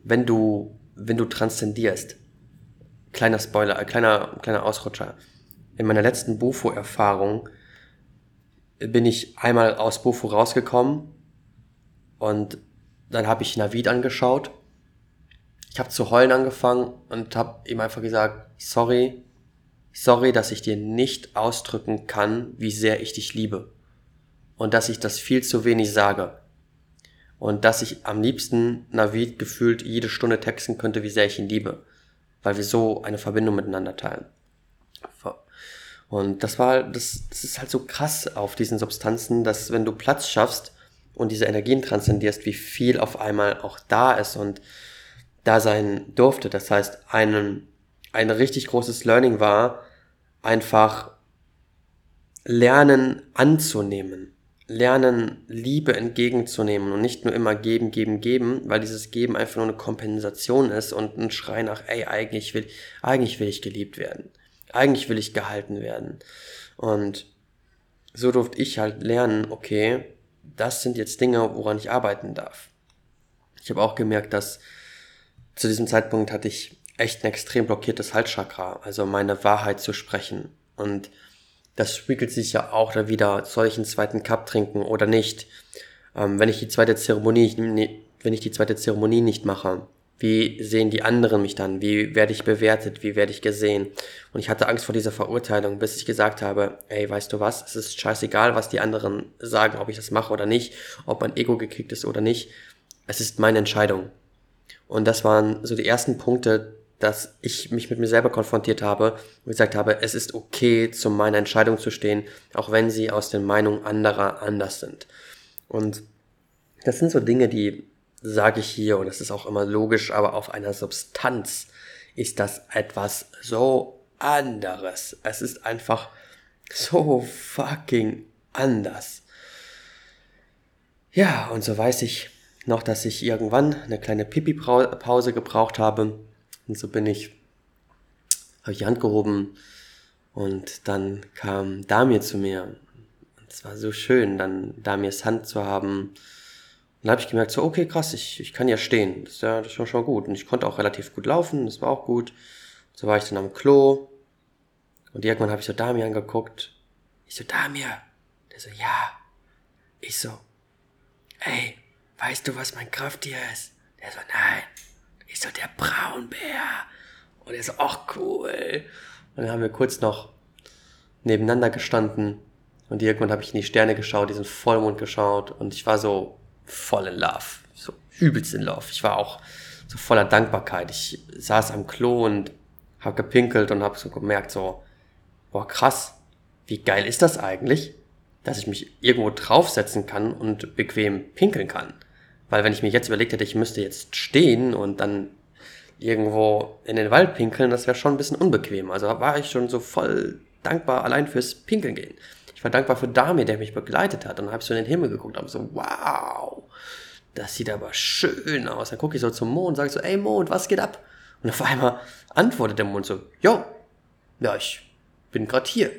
wenn du, wenn du transzendierst. Kleiner Spoiler, äh, kleiner, kleiner Ausrutscher. In meiner letzten Bufo-Erfahrung bin ich einmal aus Bufo rausgekommen und dann habe ich Navid angeschaut ich habe zu heulen angefangen und habe ihm einfach gesagt, sorry, sorry, dass ich dir nicht ausdrücken kann, wie sehr ich dich liebe. Und dass ich das viel zu wenig sage. Und dass ich am liebsten Navid gefühlt jede Stunde texten könnte, wie sehr ich ihn liebe. Weil wir so eine Verbindung miteinander teilen. Und das war, das, das ist halt so krass auf diesen Substanzen, dass wenn du Platz schaffst und diese Energien transzendierst, wie viel auf einmal auch da ist und da sein durfte. Das heißt, ein, ein richtig großes Learning war, einfach lernen anzunehmen, lernen Liebe entgegenzunehmen und nicht nur immer geben, geben, geben, weil dieses Geben einfach nur eine Kompensation ist und ein Schrei nach, ey, eigentlich will, eigentlich will ich geliebt werden. Eigentlich will ich gehalten werden. Und so durfte ich halt lernen, okay, das sind jetzt Dinge, woran ich arbeiten darf. Ich habe auch gemerkt, dass zu diesem Zeitpunkt hatte ich echt ein extrem blockiertes Halschakra, also meine Wahrheit zu sprechen. Und das spiegelt sich ja auch da wieder, soll ich einen zweiten Cup trinken oder nicht? Ähm, wenn ich die zweite Zeremonie, wenn ich die zweite Zeremonie nicht mache, wie sehen die anderen mich dann? Wie werde ich bewertet? Wie werde ich gesehen? Und ich hatte Angst vor dieser Verurteilung, bis ich gesagt habe, ey, weißt du was? Es ist scheißegal, was die anderen sagen, ob ich das mache oder nicht, ob mein Ego gekickt ist oder nicht. Es ist meine Entscheidung. Und das waren so die ersten Punkte, dass ich mich mit mir selber konfrontiert habe und gesagt habe, es ist okay, zu meiner Entscheidung zu stehen, auch wenn sie aus den Meinungen anderer anders sind. Und das sind so Dinge, die sage ich hier, und das ist auch immer logisch, aber auf einer Substanz ist das etwas so anderes. Es ist einfach so fucking anders. Ja, und so weiß ich noch, dass ich irgendwann eine kleine Pipi-Pause gebraucht habe. Und so bin ich, habe ich die Hand gehoben und dann kam Damir zu mir. Und es war so schön, dann Damirs Hand zu haben. Und dann habe ich gemerkt, so, okay, krass, ich, ich kann ja stehen. Das ist ja das ist schon gut. Und ich konnte auch relativ gut laufen, das war auch gut. So war ich dann am Klo. Und irgendwann habe ich so Damir angeguckt. Ich so, Damir. Der so, ja. Ich so, ey, weißt du, was mein Krafttier ist? Der so, nein. Ich so, der Braunbär. Und er so, ach cool. Und dann haben wir kurz noch nebeneinander gestanden. Und irgendwann habe ich in die Sterne geschaut, diesen Vollmond geschaut. Und ich war so voll in Love. So übelst in Love. Ich war auch so voller Dankbarkeit. Ich saß am Klo und habe gepinkelt und habe so gemerkt, so, boah, krass, wie geil ist das eigentlich, dass ich mich irgendwo draufsetzen kann und bequem pinkeln kann. Weil wenn ich mir jetzt überlegt hätte, ich müsste jetzt stehen und dann irgendwo in den Wald pinkeln, das wäre schon ein bisschen unbequem. Also war ich schon so voll dankbar allein fürs Pinkeln gehen. Ich war dankbar für Dami, der mich begleitet hat. Und habe ich so in den Himmel geguckt und so, wow, das sieht aber schön aus. Dann gucke ich so zum Mond und sage so, ey Mond, was geht ab? Und auf einmal antwortet der Mond so, jo, ja, ich bin gerade hier.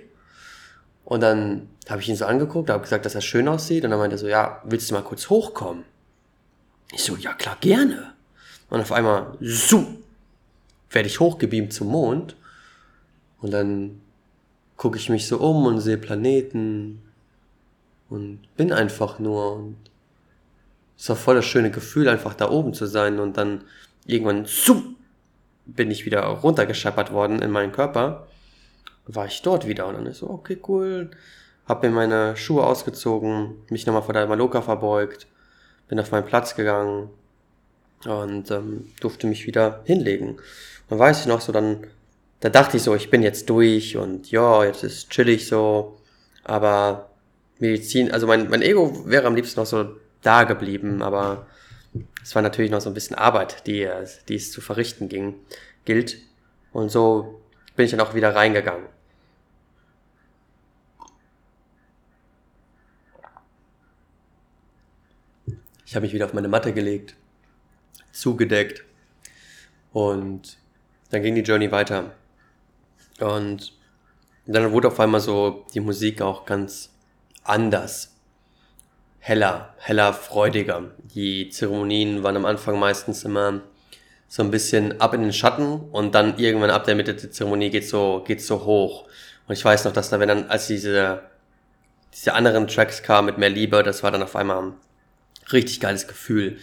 Und dann habe ich ihn so angeguckt, habe gesagt, dass er schön aussieht. Und dann meinte er so, ja, willst du mal kurz hochkommen? Ich so, ja klar, gerne. Und auf einmal, so, werde ich hochgebeamt zum Mond. Und dann gucke ich mich so um und sehe Planeten und bin einfach nur. Und es war voll das schöne Gefühl, einfach da oben zu sein. Und dann irgendwann, so, bin ich wieder runtergescheppert worden in meinen Körper. War ich dort wieder und dann ist so, okay, cool. Hab mir meine Schuhe ausgezogen, mich nochmal vor der Maloka verbeugt bin auf meinen Platz gegangen und ähm, durfte mich wieder hinlegen. Und weiß ich noch so, dann, da dachte ich so, ich bin jetzt durch und ja, jetzt ist chillig so, aber Medizin, also mein, mein Ego wäre am liebsten noch so da geblieben, aber es war natürlich noch so ein bisschen Arbeit, die, die es zu verrichten ging, gilt. Und so bin ich dann auch wieder reingegangen. Ich habe mich wieder auf meine Matte gelegt, zugedeckt und dann ging die Journey weiter. Und dann wurde auf einmal so die Musik auch ganz anders. Heller, heller, freudiger. Die Zeremonien waren am Anfang meistens immer so ein bisschen ab in den Schatten und dann irgendwann ab der Mitte der Zeremonie geht so, geht's so hoch. Und ich weiß noch, dass da, wenn dann, als diese, diese anderen Tracks kamen mit mehr Liebe, das war dann auf einmal richtig geiles Gefühl.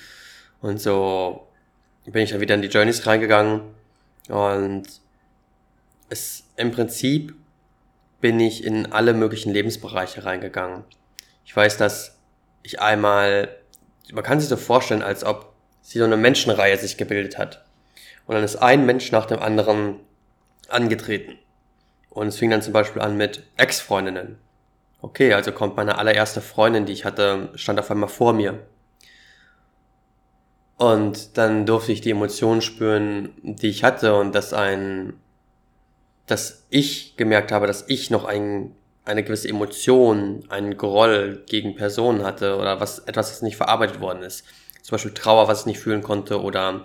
Und so bin ich dann wieder in die Journeys reingegangen und es im Prinzip bin ich in alle möglichen Lebensbereiche reingegangen. Ich weiß, dass ich einmal, man kann sich so vorstellen, als ob sie so eine Menschenreihe sich gebildet hat. Und dann ist ein Mensch nach dem anderen angetreten. Und es fing dann zum Beispiel an mit Ex-Freundinnen. Okay, also kommt meine allererste Freundin, die ich hatte, stand auf einmal vor mir. Und dann durfte ich die Emotionen spüren, die ich hatte und dass ein, dass ich gemerkt habe, dass ich noch ein, eine gewisse Emotion, einen Groll gegen Personen hatte oder was, etwas, das nicht verarbeitet worden ist. Zum Beispiel Trauer, was ich nicht fühlen konnte oder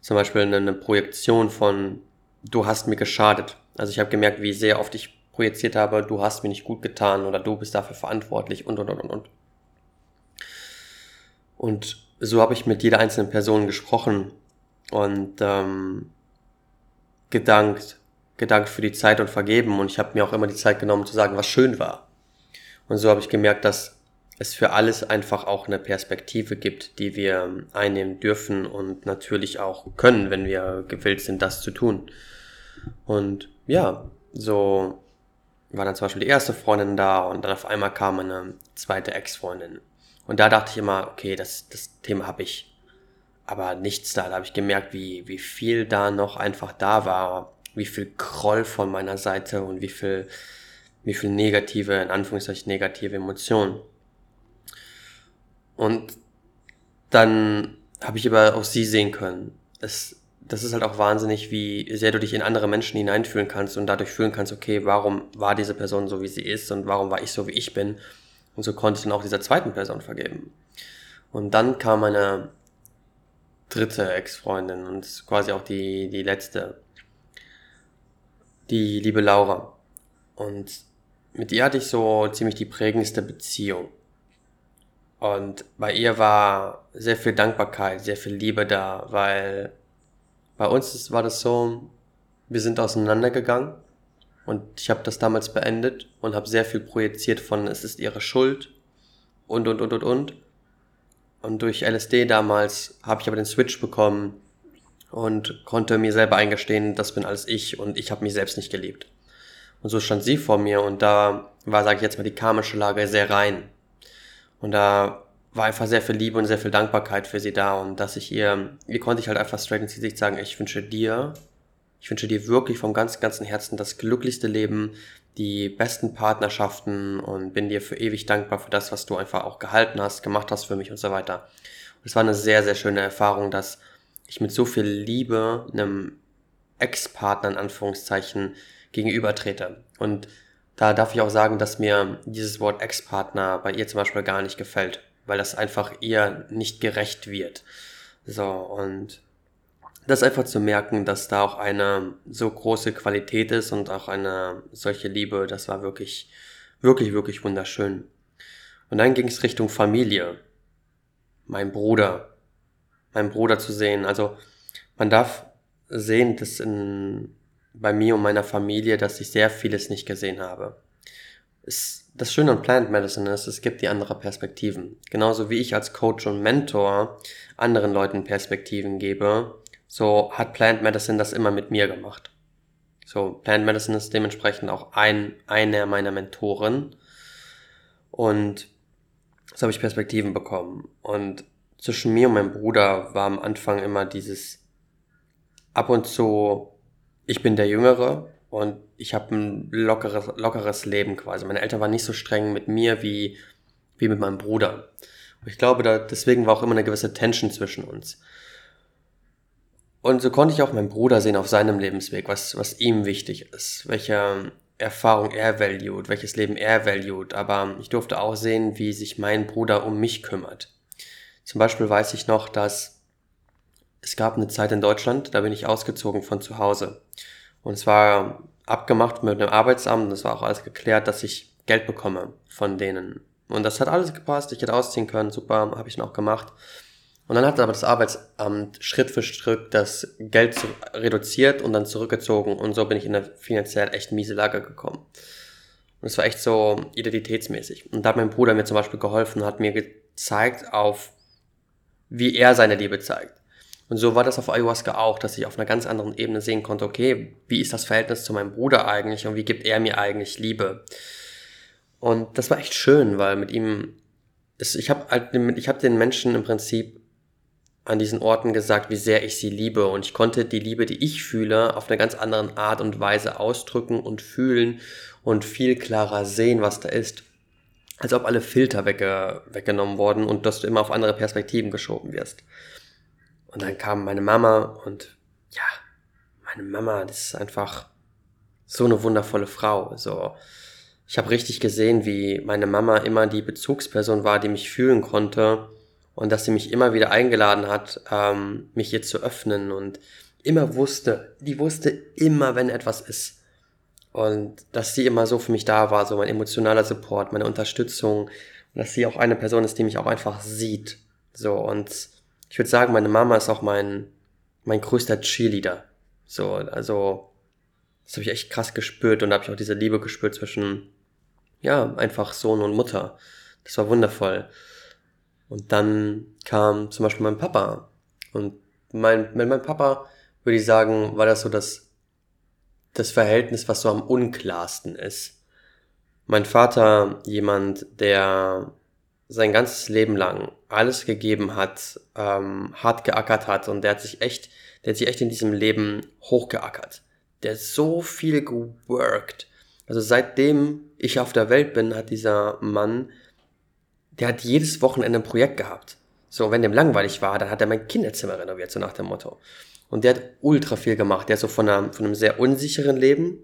zum Beispiel eine Projektion von, du hast mir geschadet. Also ich habe gemerkt, wie sehr oft ich projiziert habe, du hast mir nicht gut getan oder du bist dafür verantwortlich und und und und und. So habe ich mit jeder einzelnen Person gesprochen und ähm, gedankt, gedankt für die Zeit und vergeben. Und ich habe mir auch immer die Zeit genommen zu sagen, was schön war. Und so habe ich gemerkt, dass es für alles einfach auch eine Perspektive gibt, die wir einnehmen dürfen und natürlich auch können, wenn wir gewillt sind, das zu tun. Und ja, so war dann zum Beispiel die erste Freundin da und dann auf einmal kam eine zweite Ex-Freundin und da dachte ich immer, okay, das, das Thema habe ich aber nichts da. Da habe ich gemerkt, wie, wie viel da noch einfach da war, wie viel Groll von meiner Seite und wie viel, wie viel negative, in Anführungszeichen negative Emotionen. Und dann habe ich aber auch sie sehen können. Es, das ist halt auch wahnsinnig, wie sehr du dich in andere Menschen hineinfühlen kannst und dadurch fühlen kannst, okay, warum war diese Person so, wie sie ist und warum war ich so, wie ich bin. Und so konnte ich dann auch dieser zweiten Person vergeben. Und dann kam meine dritte Ex-Freundin und quasi auch die, die letzte. Die liebe Laura. Und mit ihr hatte ich so ziemlich die prägendste Beziehung. Und bei ihr war sehr viel Dankbarkeit, sehr viel Liebe da, weil bei uns war das so, wir sind auseinandergegangen und ich habe das damals beendet und habe sehr viel projiziert von, es ist ihre Schuld und, und, und, und, und. Und durch LSD damals habe ich aber den Switch bekommen und konnte mir selber eingestehen, das bin alles ich und ich habe mich selbst nicht geliebt. Und so stand sie vor mir und da war, sage ich jetzt mal, die karmische Lage sehr rein. Und da war einfach sehr viel Liebe und sehr viel Dankbarkeit für sie da und dass ich ihr, ihr konnte ich halt einfach straight ins Gesicht sagen, ich wünsche dir, ich wünsche dir wirklich vom ganzen, ganzen Herzen das glücklichste Leben, die besten Partnerschaften und bin dir für ewig dankbar für das, was du einfach auch gehalten hast, gemacht hast für mich und so weiter. Und es war eine sehr, sehr schöne Erfahrung, dass ich mit so viel Liebe einem Ex-Partner in Anführungszeichen gegenübertrete. Und da darf ich auch sagen, dass mir dieses Wort Ex-Partner bei ihr zum Beispiel gar nicht gefällt, weil das einfach ihr nicht gerecht wird. So, und das einfach zu merken, dass da auch eine so große Qualität ist und auch eine solche Liebe, das war wirklich, wirklich, wirklich wunderschön. Und dann ging es Richtung Familie. Mein Bruder. Mein Bruder zu sehen. Also man darf sehen, dass in, bei mir und meiner Familie, dass ich sehr vieles nicht gesehen habe. Es, das Schöne an Plant Medicine ist, es gibt die andere Perspektiven. Genauso wie ich als Coach und Mentor anderen Leuten Perspektiven gebe, so hat Plant Medicine das immer mit mir gemacht. So, Plant Medicine ist dementsprechend auch ein, einer meiner Mentoren. Und so habe ich Perspektiven bekommen. Und zwischen mir und meinem Bruder war am Anfang immer dieses ab und zu, ich bin der Jüngere und ich habe ein lockeres, lockeres Leben quasi. Meine Eltern waren nicht so streng mit mir wie, wie mit meinem Bruder. Und ich glaube, da, deswegen war auch immer eine gewisse Tension zwischen uns. Und so konnte ich auch meinen Bruder sehen auf seinem Lebensweg, was, was ihm wichtig ist, welche Erfahrung er valued, welches Leben er valued. Aber ich durfte auch sehen, wie sich mein Bruder um mich kümmert. Zum Beispiel weiß ich noch, dass es gab eine Zeit in Deutschland, da bin ich ausgezogen von zu Hause. Und es war abgemacht mit dem Arbeitsamt, es war auch alles geklärt, dass ich Geld bekomme von denen. Und das hat alles gepasst, ich hätte ausziehen können, super, habe ich noch gemacht. Und dann hat aber das Arbeitsamt Schritt für Schritt das Geld reduziert und dann zurückgezogen und so bin ich in eine finanziell echt miese Lage gekommen. Und es war echt so identitätsmäßig. Und da hat mein Bruder mir zum Beispiel geholfen, hat mir gezeigt auf, wie er seine Liebe zeigt. Und so war das auf Ayahuasca auch, dass ich auf einer ganz anderen Ebene sehen konnte, okay, wie ist das Verhältnis zu meinem Bruder eigentlich und wie gibt er mir eigentlich Liebe? Und das war echt schön, weil mit ihm, ich habe halt, ich habe den Menschen im Prinzip an diesen Orten gesagt, wie sehr ich sie liebe. Und ich konnte die Liebe, die ich fühle, auf eine ganz andere Art und Weise ausdrücken und fühlen und viel klarer sehen, was da ist. Als ob alle Filter wegge weggenommen wurden und dass du immer auf andere Perspektiven geschoben wirst. Und dann kam meine Mama und ja, meine Mama, das ist einfach so eine wundervolle Frau. So, ich habe richtig gesehen, wie meine Mama immer die Bezugsperson war, die mich fühlen konnte und dass sie mich immer wieder eingeladen hat, ähm, mich hier zu öffnen und immer wusste, die wusste immer, wenn etwas ist. Und dass sie immer so für mich da war, so mein emotionaler Support, meine Unterstützung, und dass sie auch eine Person ist, die mich auch einfach sieht. So, und ich würde sagen, meine Mama ist auch mein, mein größter Cheerleader. So, also, das habe ich echt krass gespürt und da habe ich auch diese Liebe gespürt zwischen, ja, einfach Sohn und Mutter. Das war wundervoll. Und dann kam zum Beispiel mein Papa. Und mein, mit meinem Papa würde ich sagen, war das so das, das Verhältnis, was so am unklarsten ist. Mein Vater, jemand, der sein ganzes Leben lang alles gegeben hat, ähm, hart geackert hat und der hat sich echt, der hat sich echt in diesem Leben hochgeackert. Der hat so viel geworkt. Also seitdem ich auf der Welt bin, hat dieser Mann, der hat jedes Wochenende ein Projekt gehabt. So, wenn dem langweilig war, dann hat er mein Kinderzimmer renoviert, so nach dem Motto. Und der hat ultra viel gemacht. Der ist so von, einer, von einem sehr unsicheren Leben,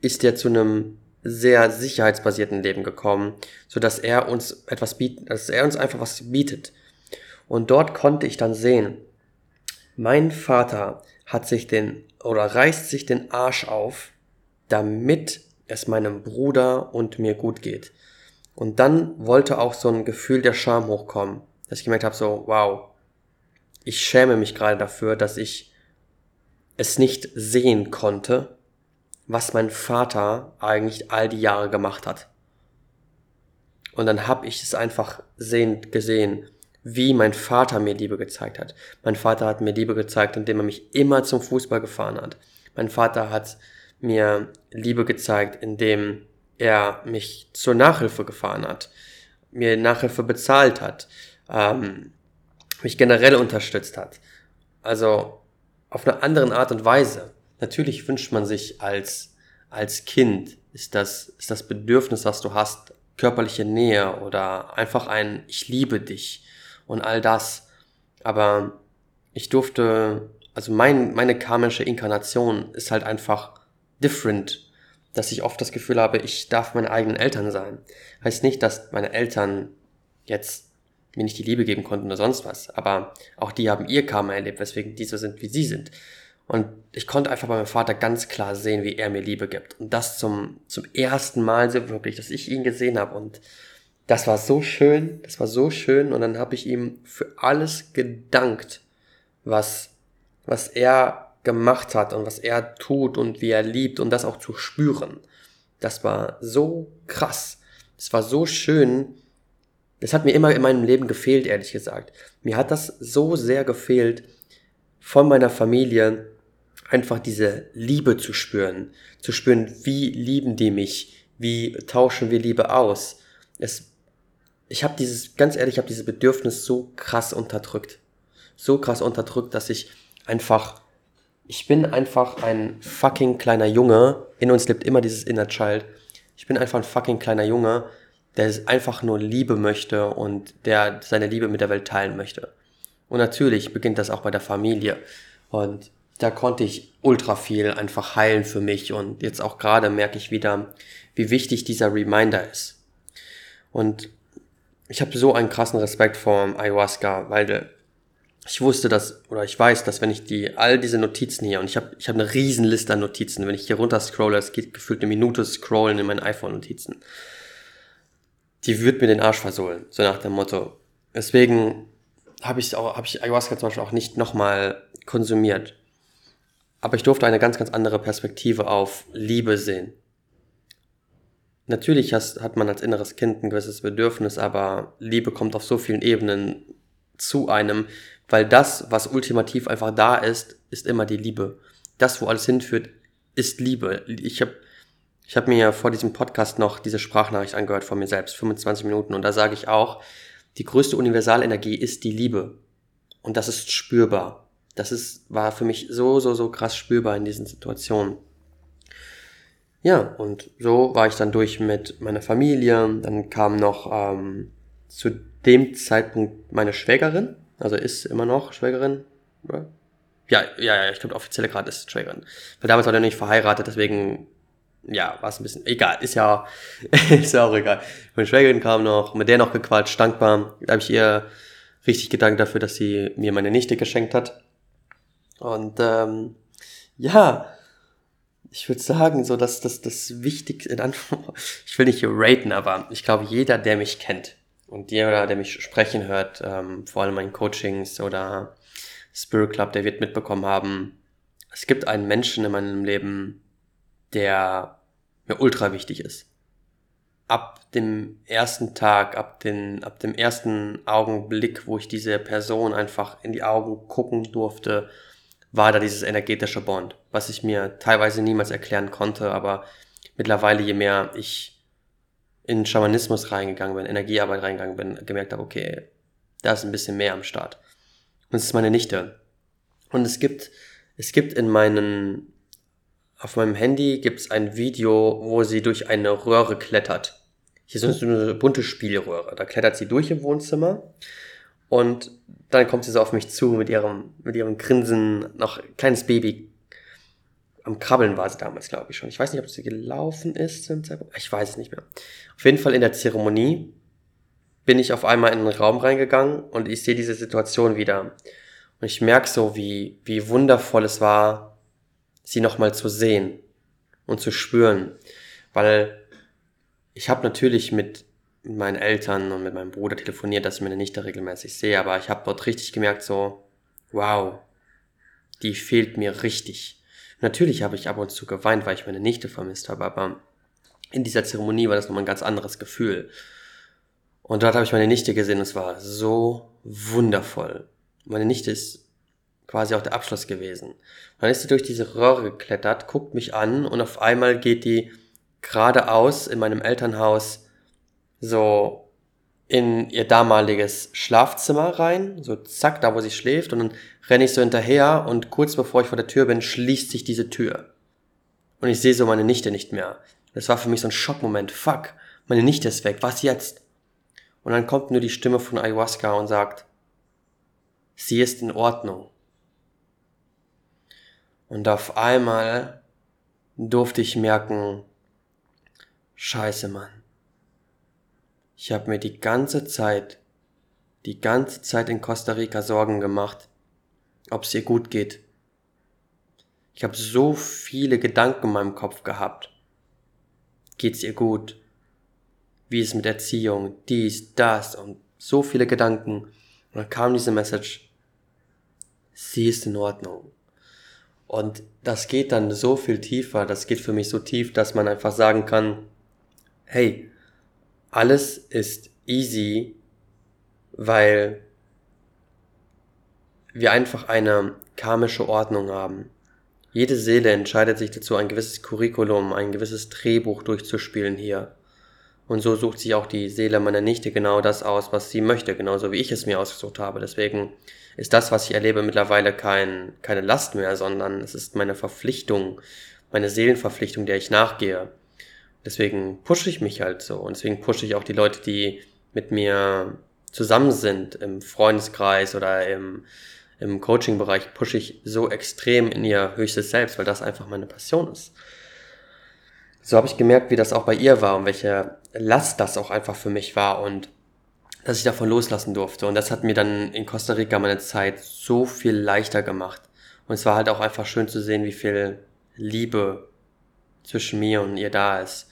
ist der zu einem sehr sicherheitsbasierten Leben gekommen, so dass er uns etwas bietet, dass er uns einfach was bietet. Und dort konnte ich dann sehen, mein Vater hat sich den oder reißt sich den Arsch auf, damit es meinem Bruder und mir gut geht. Und dann wollte auch so ein Gefühl der Scham hochkommen, dass ich gemerkt habe, so, wow, ich schäme mich gerade dafür, dass ich es nicht sehen konnte, was mein Vater eigentlich all die Jahre gemacht hat. Und dann habe ich es einfach sehend gesehen, wie mein Vater mir Liebe gezeigt hat. Mein Vater hat mir Liebe gezeigt, indem er mich immer zum Fußball gefahren hat. Mein Vater hat mir Liebe gezeigt, indem er mich zur Nachhilfe gefahren hat, mir Nachhilfe bezahlt hat, ähm, mich generell unterstützt hat. Also auf eine andere Art und Weise. Natürlich wünscht man sich als, als Kind, ist das, ist das Bedürfnis, was du hast, körperliche Nähe oder einfach ein Ich liebe dich und all das. Aber ich durfte, also mein, meine karmische Inkarnation ist halt einfach different, dass ich oft das Gefühl habe, ich darf meine eigenen Eltern sein. Heißt nicht, dass meine Eltern jetzt mir nicht die Liebe geben konnten oder sonst was, aber auch die haben ihr Karma erlebt, weswegen die so sind, wie sie sind. Und ich konnte einfach bei meinem Vater ganz klar sehen, wie er mir Liebe gibt. Und das zum, zum ersten Mal so wirklich, dass ich ihn gesehen habe. Und das war so schön, das war so schön. Und dann habe ich ihm für alles gedankt, was, was er gemacht hat und was er tut und wie er liebt und das auch zu spüren. Das war so krass. Das war so schön. Das hat mir immer in meinem Leben gefehlt, ehrlich gesagt. Mir hat das so sehr gefehlt, von meiner Familie einfach diese Liebe zu spüren, zu spüren, wie lieben die mich, wie tauschen wir Liebe aus. Es, ich habe dieses, ganz ehrlich, ich habe dieses Bedürfnis so krass unterdrückt, so krass unterdrückt, dass ich einfach, ich bin einfach ein fucking kleiner Junge. In uns lebt immer dieses Inner Child. Ich bin einfach ein fucking kleiner Junge, der einfach nur Liebe möchte und der seine Liebe mit der Welt teilen möchte. Und natürlich beginnt das auch bei der Familie. Und da konnte ich ultra viel einfach heilen für mich und jetzt auch gerade merke ich wieder, wie wichtig dieser Reminder ist. Und ich habe so einen krassen Respekt vor Ayahuasca, weil ich wusste dass, oder ich weiß, dass wenn ich die, all diese Notizen hier, und ich habe ich hab eine riesen Liste an Notizen, wenn ich hier runter scrolle, es geht gefühlt eine Minute scrollen in meinen iPhone-Notizen, die wird mir den Arsch versohlen, so nach dem Motto. Deswegen habe ich auch, habe ich Ayahuasca zum Beispiel auch nicht nochmal konsumiert. Aber ich durfte eine ganz, ganz andere Perspektive auf Liebe sehen. Natürlich hat man als inneres Kind ein gewisses Bedürfnis, aber Liebe kommt auf so vielen Ebenen zu einem, weil das, was ultimativ einfach da ist, ist immer die Liebe. Das, wo alles hinführt, ist Liebe. Ich habe ich hab mir ja vor diesem Podcast noch diese Sprachnachricht angehört von mir selbst, 25 Minuten, und da sage ich auch, die größte Universalenergie ist die Liebe. Und das ist spürbar. Das ist, war für mich so, so, so krass spürbar in diesen Situationen. Ja, und so war ich dann durch mit meiner Familie. Dann kam noch ähm, zu dem Zeitpunkt meine Schwägerin, also ist immer noch Schwägerin. Ja, ja, ja, ich glaube, offizielle Grad ist Schwägerin. Weil damals war er nicht verheiratet, deswegen, ja, war es ein bisschen, egal, ist ja, ist ja auch egal. Meine Schwägerin kam noch, mit der noch gequatscht, dankbar. Da habe ich ihr richtig gedankt dafür, dass sie mir meine Nichte geschenkt hat. Und ähm, ja, ich würde sagen, so dass das das Wichtigste in Anführungszeichen, ich will nicht hier raten, aber ich glaube, jeder, der mich kennt und jeder, der mich sprechen hört, ähm, vor allem in Coachings oder Spirit Club, der wird mitbekommen haben, es gibt einen Menschen in meinem Leben, der mir ultra wichtig ist. Ab dem ersten Tag, ab, den, ab dem ersten Augenblick, wo ich diese Person einfach in die Augen gucken durfte, war da dieses energetische Bond, was ich mir teilweise niemals erklären konnte, aber mittlerweile, je mehr ich in Schamanismus reingegangen bin, Energiearbeit reingegangen bin, gemerkt habe, okay, da ist ein bisschen mehr am Start. Und es ist meine Nichte. Und es gibt, es gibt in meinen, auf meinem Handy gibt es ein Video, wo sie durch eine Röhre klettert. Hier ist so eine bunte Spielröhre. Da klettert sie durch im Wohnzimmer und dann kommt sie so auf mich zu mit ihrem, mit ihrem Grinsen, noch kleines Baby. Am Krabbeln war sie damals, glaube ich schon. Ich weiß nicht, ob sie gelaufen ist. Ich weiß es nicht mehr. Auf jeden Fall in der Zeremonie bin ich auf einmal in den Raum reingegangen und ich sehe diese Situation wieder. Und ich merke so, wie, wie wundervoll es war, sie nochmal zu sehen und zu spüren. Weil ich habe natürlich mit mit meinen Eltern und mit meinem Bruder telefoniert, dass ich meine Nichte regelmäßig sehe, aber ich habe dort richtig gemerkt, so, wow, die fehlt mir richtig. Natürlich habe ich ab und zu geweint, weil ich meine Nichte vermisst habe, aber in dieser Zeremonie war das nochmal ein ganz anderes Gefühl. Und dort habe ich meine Nichte gesehen und es war so wundervoll. Meine Nichte ist quasi auch der Abschluss gewesen. dann ist sie durch diese Röhre geklettert, guckt mich an und auf einmal geht die geradeaus in meinem Elternhaus so in ihr damaliges Schlafzimmer rein, so zack, da wo sie schläft, und dann renne ich so hinterher und kurz bevor ich vor der Tür bin, schließt sich diese Tür. Und ich sehe so meine Nichte nicht mehr. Das war für mich so ein Schockmoment. Fuck, meine Nichte ist weg, was jetzt? Und dann kommt nur die Stimme von Ayahuasca und sagt, sie ist in Ordnung. Und auf einmal durfte ich merken, scheiße, Mann. Ich habe mir die ganze Zeit, die ganze Zeit in Costa Rica Sorgen gemacht, ob es ihr gut geht. Ich habe so viele Gedanken in meinem Kopf gehabt. Geht's ihr gut? Wie ist mit Erziehung? Dies, das und so viele Gedanken. Und dann kam diese Message. Sie ist in Ordnung. Und das geht dann so viel tiefer, das geht für mich so tief, dass man einfach sagen kann, hey, alles ist easy, weil wir einfach eine karmische Ordnung haben. Jede Seele entscheidet sich dazu, ein gewisses Curriculum, ein gewisses Drehbuch durchzuspielen hier. Und so sucht sich auch die Seele meiner Nichte genau das aus, was sie möchte, genauso wie ich es mir ausgesucht habe. Deswegen ist das, was ich erlebe, mittlerweile kein, keine Last mehr, sondern es ist meine Verpflichtung, meine Seelenverpflichtung, der ich nachgehe. Deswegen pushe ich mich halt so und deswegen pushe ich auch die Leute, die mit mir zusammen sind im Freundeskreis oder im, im Coaching-Bereich, pushe ich so extrem in ihr höchstes Selbst, weil das einfach meine Passion ist. So habe ich gemerkt, wie das auch bei ihr war und welche Last das auch einfach für mich war und dass ich davon loslassen durfte. Und das hat mir dann in Costa Rica meine Zeit so viel leichter gemacht. Und es war halt auch einfach schön zu sehen, wie viel Liebe zwischen mir und ihr da ist.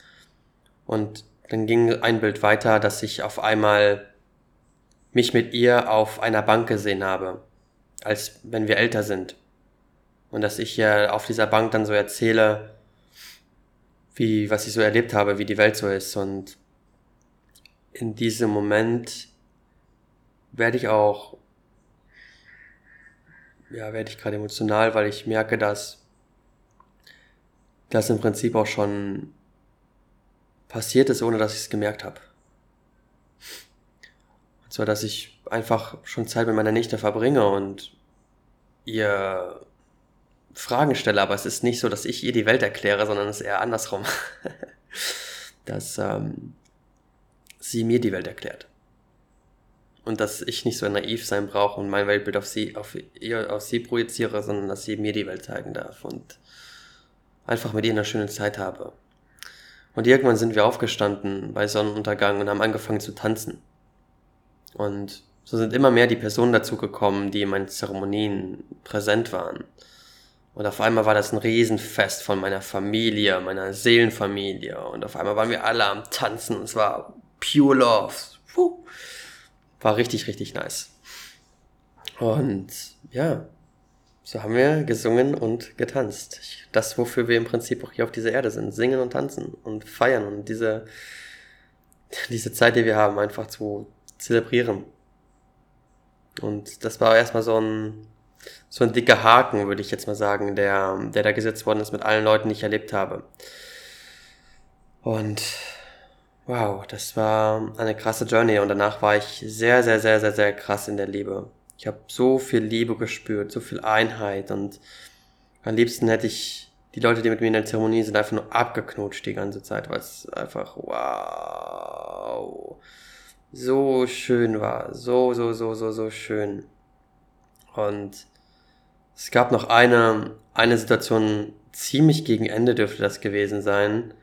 Und dann ging ein Bild weiter, dass ich auf einmal mich mit ihr auf einer Bank gesehen habe, als wenn wir älter sind. Und dass ich hier auf dieser Bank dann so erzähle, wie, was ich so erlebt habe, wie die Welt so ist. Und in diesem Moment werde ich auch, ja, werde ich gerade emotional, weil ich merke, dass das im Prinzip auch schon passiert ist, ohne dass ich es gemerkt habe. Und zwar, dass ich einfach schon Zeit mit meiner Nichte verbringe und ihr Fragen stelle, aber es ist nicht so, dass ich ihr die Welt erkläre, sondern es ist eher andersrum. dass ähm, sie mir die Welt erklärt. Und dass ich nicht so naiv sein brauche und mein Weltbild auf sie, auf ihr, auf sie projiziere, sondern dass sie mir die Welt zeigen darf und einfach mit ihr eine schöne Zeit habe. Und irgendwann sind wir aufgestanden bei Sonnenuntergang und haben angefangen zu tanzen. Und so sind immer mehr die Personen dazugekommen, die in meinen Zeremonien präsent waren. Und auf einmal war das ein Riesenfest von meiner Familie, meiner Seelenfamilie. Und auf einmal waren wir alle am Tanzen. Es war pure Love. Puh. War richtig, richtig nice. Und ja, so haben wir gesungen und getanzt. Das, wofür wir im Prinzip auch hier auf dieser Erde sind. Singen und tanzen und feiern und diese, diese Zeit, die wir haben, einfach zu zelebrieren. Und das war erstmal so ein, so ein dicker Haken, würde ich jetzt mal sagen, der, der da gesetzt worden ist mit allen Leuten, die ich erlebt habe. Und wow, das war eine krasse Journey und danach war ich sehr, sehr, sehr, sehr, sehr krass in der Liebe. Ich habe so viel Liebe gespürt, so viel Einheit und am liebsten hätte ich die Leute, die mit mir in der Zeremonie sind, einfach nur abgeknutscht die ganze Zeit, weil es einfach wow so schön war, so so so so so schön. Und es gab noch eine eine Situation ziemlich gegen Ende dürfte das gewesen sein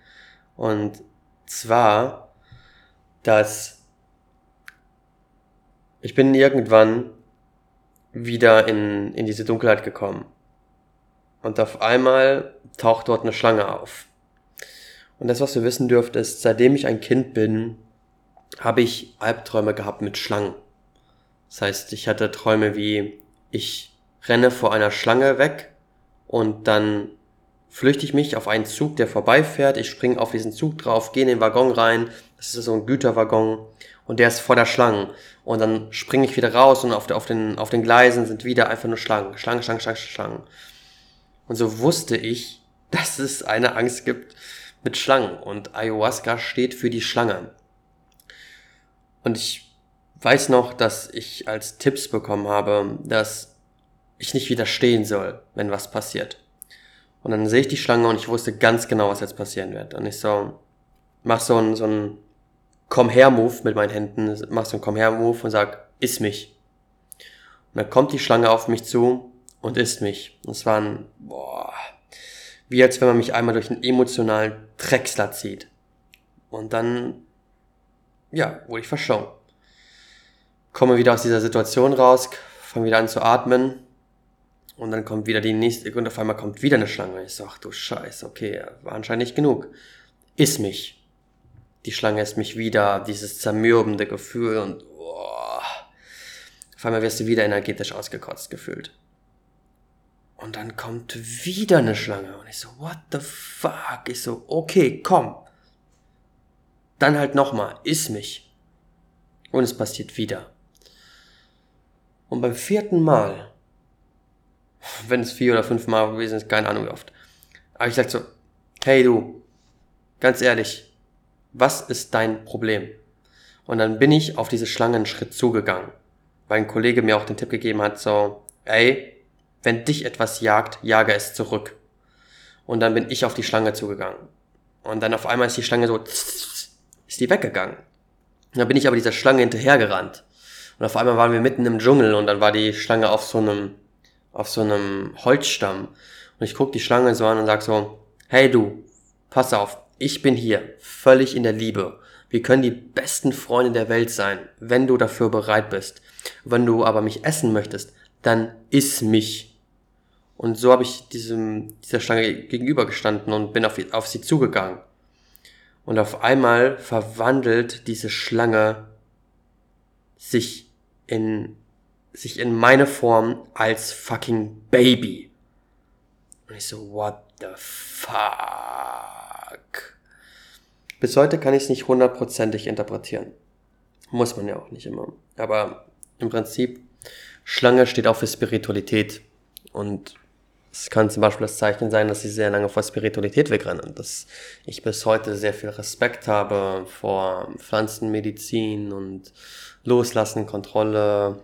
und zwar, dass ich bin irgendwann wieder in, in diese Dunkelheit gekommen. Und auf einmal taucht dort eine Schlange auf. Und das, was ihr wissen dürft, ist, seitdem ich ein Kind bin, habe ich Albträume gehabt mit Schlangen. Das heißt, ich hatte Träume wie, ich renne vor einer Schlange weg und dann flüchte ich mich auf einen Zug, der vorbeifährt. Ich springe auf diesen Zug drauf, gehe in den Waggon rein. Das ist so ein Güterwaggon und der ist vor der Schlange. Und dann springe ich wieder raus und auf, auf, den, auf den Gleisen sind wieder einfach nur Schlangen. Schlangen, Schlangen, Schlangen, Schlangen. Und so wusste ich, dass es eine Angst gibt mit Schlangen. Und Ayahuasca steht für die Schlange. Und ich weiß noch, dass ich als Tipps bekommen habe, dass ich nicht widerstehen soll, wenn was passiert. Und dann sehe ich die Schlange und ich wusste ganz genau, was jetzt passieren wird. Und ich so, mach so einen, so einen Komm-her-Move mit meinen Händen, mach so einen Komm-her-Move und sag, iss mich. Und dann kommt die Schlange auf mich zu und isst mich. Und es war ein, boah, wie als wenn man mich einmal durch einen emotionalen Drechsler zieht. Und dann, ja, wurde ich verschlungen. Komme wieder aus dieser Situation raus, fange wieder an zu atmen und dann kommt wieder die nächste, und auf einmal kommt wieder eine Schlange. Ich so, ach du Scheiß, okay, war anscheinend nicht genug. Iss mich. Die Schlange isst mich wieder, dieses zermürbende Gefühl und oh, auf einmal wirst du wieder energetisch ausgekotzt gefühlt. Und dann kommt wieder eine Schlange und ich so, what the fuck? Ich so, okay, komm. Dann halt nochmal, iss mich. Und es passiert wieder. Und beim vierten Mal wenn es vier oder fünf Mal gewesen ist, keine Ahnung wie oft. Aber ich sag so, hey du, ganz ehrlich, was ist dein Problem? Und dann bin ich auf diese Schlange einen Schritt zugegangen, weil ein Kollege mir auch den Tipp gegeben hat, so, ey, wenn dich etwas jagt, jage es zurück. Und dann bin ich auf die Schlange zugegangen. Und dann auf einmal ist die Schlange so, ist die weggegangen. Dann bin ich aber dieser Schlange hinterhergerannt. Und auf einmal waren wir mitten im Dschungel und dann war die Schlange auf so einem auf so einem Holzstamm. Und ich guck die Schlange so an und sag so, hey du, pass auf, ich bin hier, völlig in der Liebe. Wir können die besten Freunde der Welt sein, wenn du dafür bereit bist. Wenn du aber mich essen möchtest, dann iss mich. Und so habe ich diesem, dieser Schlange gegenübergestanden und bin auf, auf sie zugegangen. Und auf einmal verwandelt diese Schlange sich in sich in meine Form als fucking Baby. Und ich so, what the fuck? Bis heute kann ich es nicht hundertprozentig interpretieren. Muss man ja auch nicht immer. Aber im Prinzip, Schlange steht auch für Spiritualität. Und es kann zum Beispiel das Zeichen sein, dass ich sehr lange vor Spiritualität wegrenne. Und dass ich bis heute sehr viel Respekt habe vor Pflanzenmedizin und Loslassen, Kontrolle,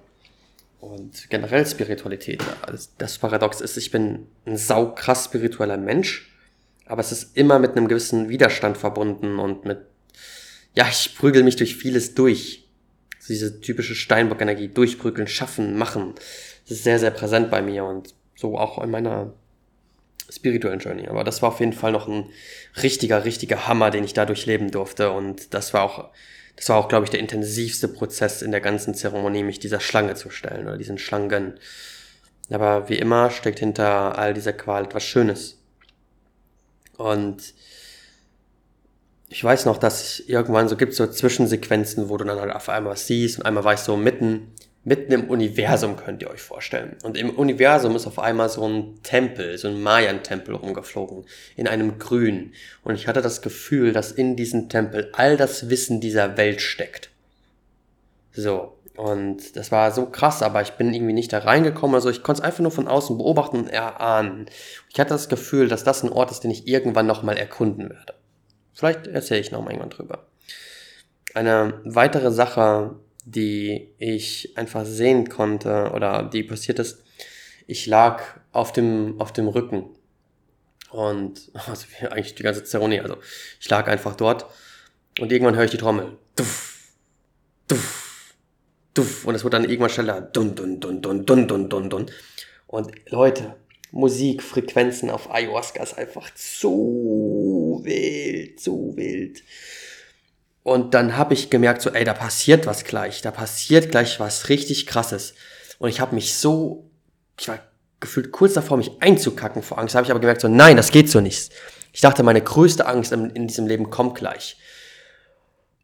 und generell Spiritualität. Also das Paradox ist, ich bin ein saukrass spiritueller Mensch, aber es ist immer mit einem gewissen Widerstand verbunden und mit, ja, ich prügel mich durch vieles durch. Diese typische Steinbock-Energie, durchprügeln, schaffen, machen. Das ist sehr, sehr präsent bei mir und so auch in meiner spirituellen Journey. Aber das war auf jeden Fall noch ein richtiger, richtiger Hammer, den ich da durchleben durfte und das war auch das war auch, glaube ich, der intensivste Prozess in der ganzen Zeremonie, mich dieser Schlange zu stellen oder diesen Schlangen. Aber wie immer steckt hinter all dieser Qual etwas Schönes. Und ich weiß noch, dass es irgendwann so gibt so Zwischensequenzen, wo du dann halt auf einmal was siehst und einmal war ich so mitten mitten im Universum könnt ihr euch vorstellen. Und im Universum ist auf einmal so ein Tempel, so ein Mayan-Tempel rumgeflogen, in einem Grün. Und ich hatte das Gefühl, dass in diesem Tempel all das Wissen dieser Welt steckt. So. Und das war so krass, aber ich bin irgendwie nicht da reingekommen. Also ich konnte es einfach nur von außen beobachten und erahnen. Ich hatte das Gefühl, dass das ein Ort ist, den ich irgendwann nochmal erkunden werde. Vielleicht erzähle ich nochmal irgendwann drüber. Eine weitere Sache, die ich einfach sehen konnte oder die passiert ist, ich lag auf dem, auf dem Rücken und also eigentlich die ganze Zeremonie, also ich lag einfach dort und irgendwann höre ich die Trommel. Duff, duff, duff. Und es wird dann irgendwann schneller. Dun, dun, dun, dun, dun, dun, dun, dun. Und Leute, Musik, Frequenzen auf Ayahuasca ist einfach zu wild, zu wild. Und dann habe ich gemerkt, so, ey, da passiert was gleich, da passiert gleich was richtig krasses. Und ich habe mich so, ich war gefühlt kurz davor, mich einzukacken vor Angst, habe ich aber gemerkt, so, nein, das geht so nicht. Ich dachte, meine größte Angst in, in diesem Leben kommt gleich.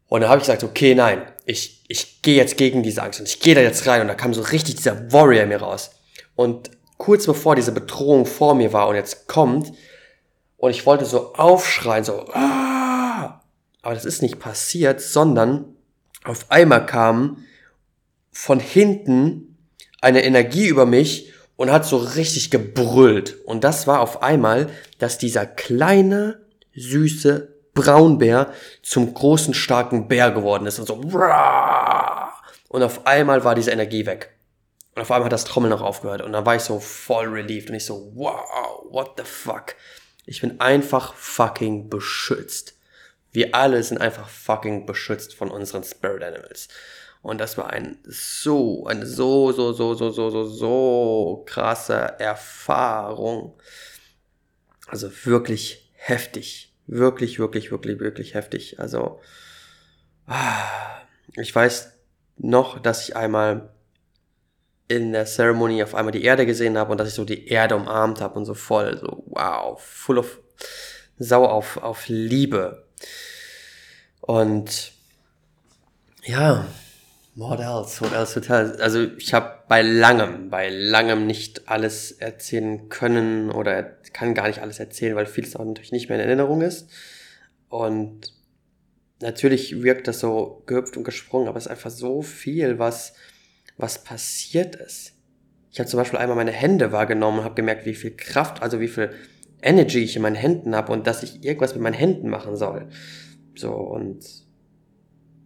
Und dann habe ich gesagt, okay, nein, ich, ich gehe jetzt gegen diese Angst und ich gehe da jetzt rein und da kam so richtig dieser Warrior in mir raus. Und kurz bevor diese Bedrohung vor mir war und jetzt kommt und ich wollte so aufschreien, so, ah! Aber das ist nicht passiert, sondern auf einmal kam von hinten eine Energie über mich und hat so richtig gebrüllt. Und das war auf einmal, dass dieser kleine, süße Braunbär zum großen, starken Bär geworden ist und so. Und auf einmal war diese Energie weg. Und auf einmal hat das Trommeln noch aufgehört. Und dann war ich so voll relieved. Und ich so, wow, what the fuck. Ich bin einfach fucking beschützt. Wir alle sind einfach fucking beschützt von unseren Spirit Animals. Und das war ein so, eine so, so, so, so, so, so, so krasse Erfahrung. Also wirklich heftig. Wirklich, wirklich, wirklich, wirklich heftig. Also, ah, ich weiß noch, dass ich einmal in der Ceremony auf einmal die Erde gesehen habe und dass ich so die Erde umarmt habe und so voll, so wow, full of, sau auf, auf Liebe. Und ja, what else, what else to tell? Also ich habe bei langem, bei langem nicht alles erzählen können oder kann gar nicht alles erzählen, weil vieles auch natürlich nicht mehr in Erinnerung ist. Und natürlich wirkt das so gehüpft und gesprungen, aber es ist einfach so viel, was was passiert ist. Ich habe zum Beispiel einmal meine Hände wahrgenommen und habe gemerkt, wie viel Kraft, also wie viel Energy ich in meinen Händen habe und dass ich irgendwas mit meinen Händen machen soll. So und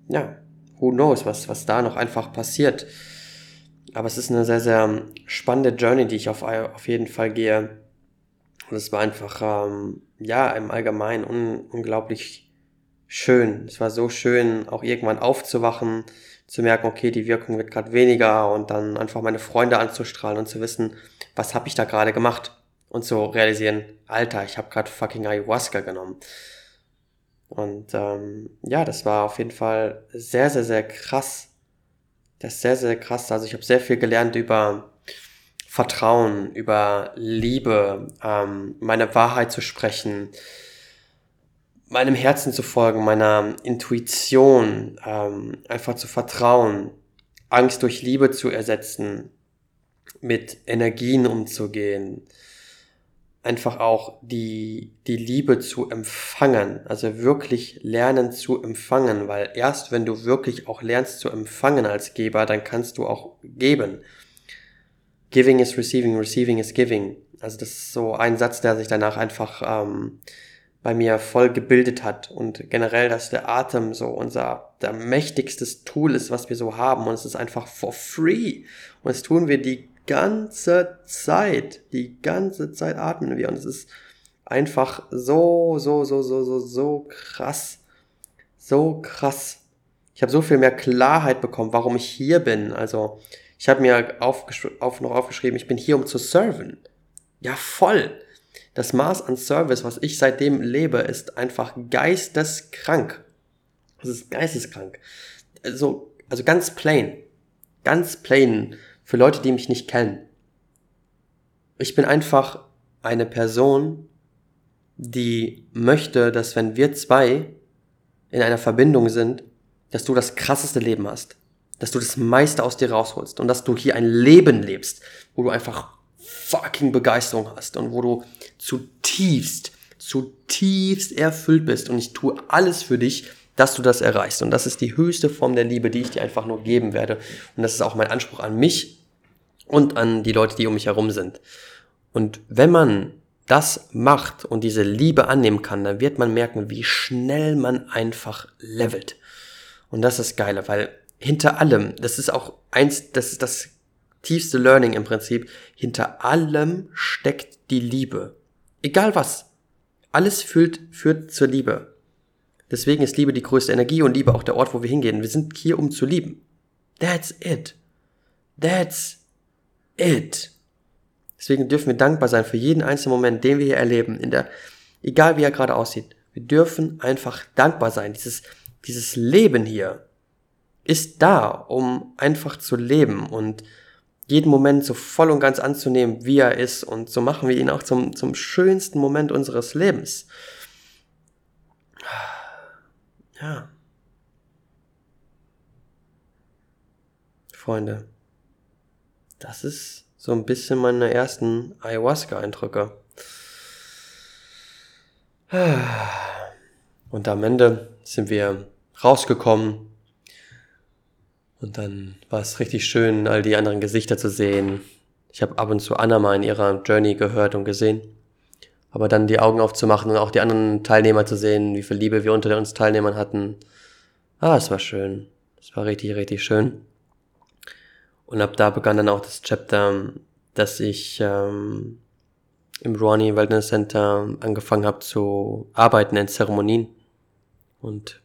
ja, who knows, was, was da noch einfach passiert. Aber es ist eine sehr, sehr spannende Journey, die ich auf, auf jeden Fall gehe. Und es war einfach, ähm, ja, im Allgemeinen un, unglaublich schön. Es war so schön, auch irgendwann aufzuwachen, zu merken, okay, die Wirkung wird gerade weniger und dann einfach meine Freunde anzustrahlen und zu wissen, was habe ich da gerade gemacht und zu realisieren, Alter, ich habe gerade fucking Ayahuasca genommen. Und ähm, ja, das war auf jeden Fall sehr, sehr, sehr krass. Das ist sehr, sehr krass. Also ich habe sehr viel gelernt über Vertrauen, über Liebe, ähm, meine Wahrheit zu sprechen, meinem Herzen zu folgen, meiner Intuition, ähm, einfach zu vertrauen, Angst durch Liebe zu ersetzen, mit Energien umzugehen, einfach auch die, die Liebe zu empfangen, also wirklich lernen zu empfangen, weil erst wenn du wirklich auch lernst zu empfangen als Geber, dann kannst du auch geben. Giving is receiving, receiving is giving. Also das ist so ein Satz, der sich danach einfach ähm, bei mir voll gebildet hat und generell, dass der Atem so unser der mächtigstes Tool ist, was wir so haben und es ist einfach for free und das tun wir die ganze Zeit, die ganze Zeit atmen wir und es ist einfach so, so, so, so, so, so krass, so krass. Ich habe so viel mehr Klarheit bekommen, warum ich hier bin. Also ich habe mir aufgesch auf, noch aufgeschrieben, ich bin hier, um zu serven. Ja, voll. Das Maß an Service, was ich seitdem lebe, ist einfach geisteskrank. Es ist geisteskrank. Also, also ganz plain. Ganz plain. Für Leute, die mich nicht kennen. Ich bin einfach eine Person, die möchte, dass wenn wir zwei in einer Verbindung sind, dass du das krasseste Leben hast. Dass du das meiste aus dir rausholst und dass du hier ein Leben lebst, wo du einfach fucking Begeisterung hast und wo du zutiefst, zutiefst erfüllt bist und ich tue alles für dich, dass du das erreichst. Und das ist die höchste Form der Liebe, die ich dir einfach nur geben werde. Und das ist auch mein Anspruch an mich und an die Leute, die um mich herum sind. Und wenn man das macht und diese Liebe annehmen kann, dann wird man merken, wie schnell man einfach levelt. Und das ist geile, weil hinter allem, das ist auch eins, das ist das tiefste Learning im Prinzip, hinter allem steckt die Liebe. Egal was. Alles führt, führt zur Liebe. Deswegen ist Liebe die größte Energie und Liebe auch der Ort, wo wir hingehen. Wir sind hier, um zu lieben. That's it. That's it. Deswegen dürfen wir dankbar sein für jeden einzelnen Moment, den wir hier erleben, in der, egal wie er gerade aussieht. Wir dürfen einfach dankbar sein. Dieses, dieses Leben hier ist da, um einfach zu leben und jeden Moment so voll und ganz anzunehmen, wie er ist. Und so machen wir ihn auch zum, zum schönsten Moment unseres Lebens. Ja. Freunde, das ist so ein bisschen meine ersten Ayahuasca-Eindrücke. Und am Ende sind wir rausgekommen. Und dann war es richtig schön, all die anderen Gesichter zu sehen. Ich habe ab und zu Anna mal in ihrer Journey gehört und gesehen. Aber dann die Augen aufzumachen und auch die anderen Teilnehmer zu sehen, wie viel Liebe wir unter uns Teilnehmern hatten. Ah, es war schön. Es war richtig, richtig schön. Und ab da begann dann auch das Chapter, dass ich ähm, im Ronnie Wellness Center angefangen habe zu arbeiten in Zeremonien und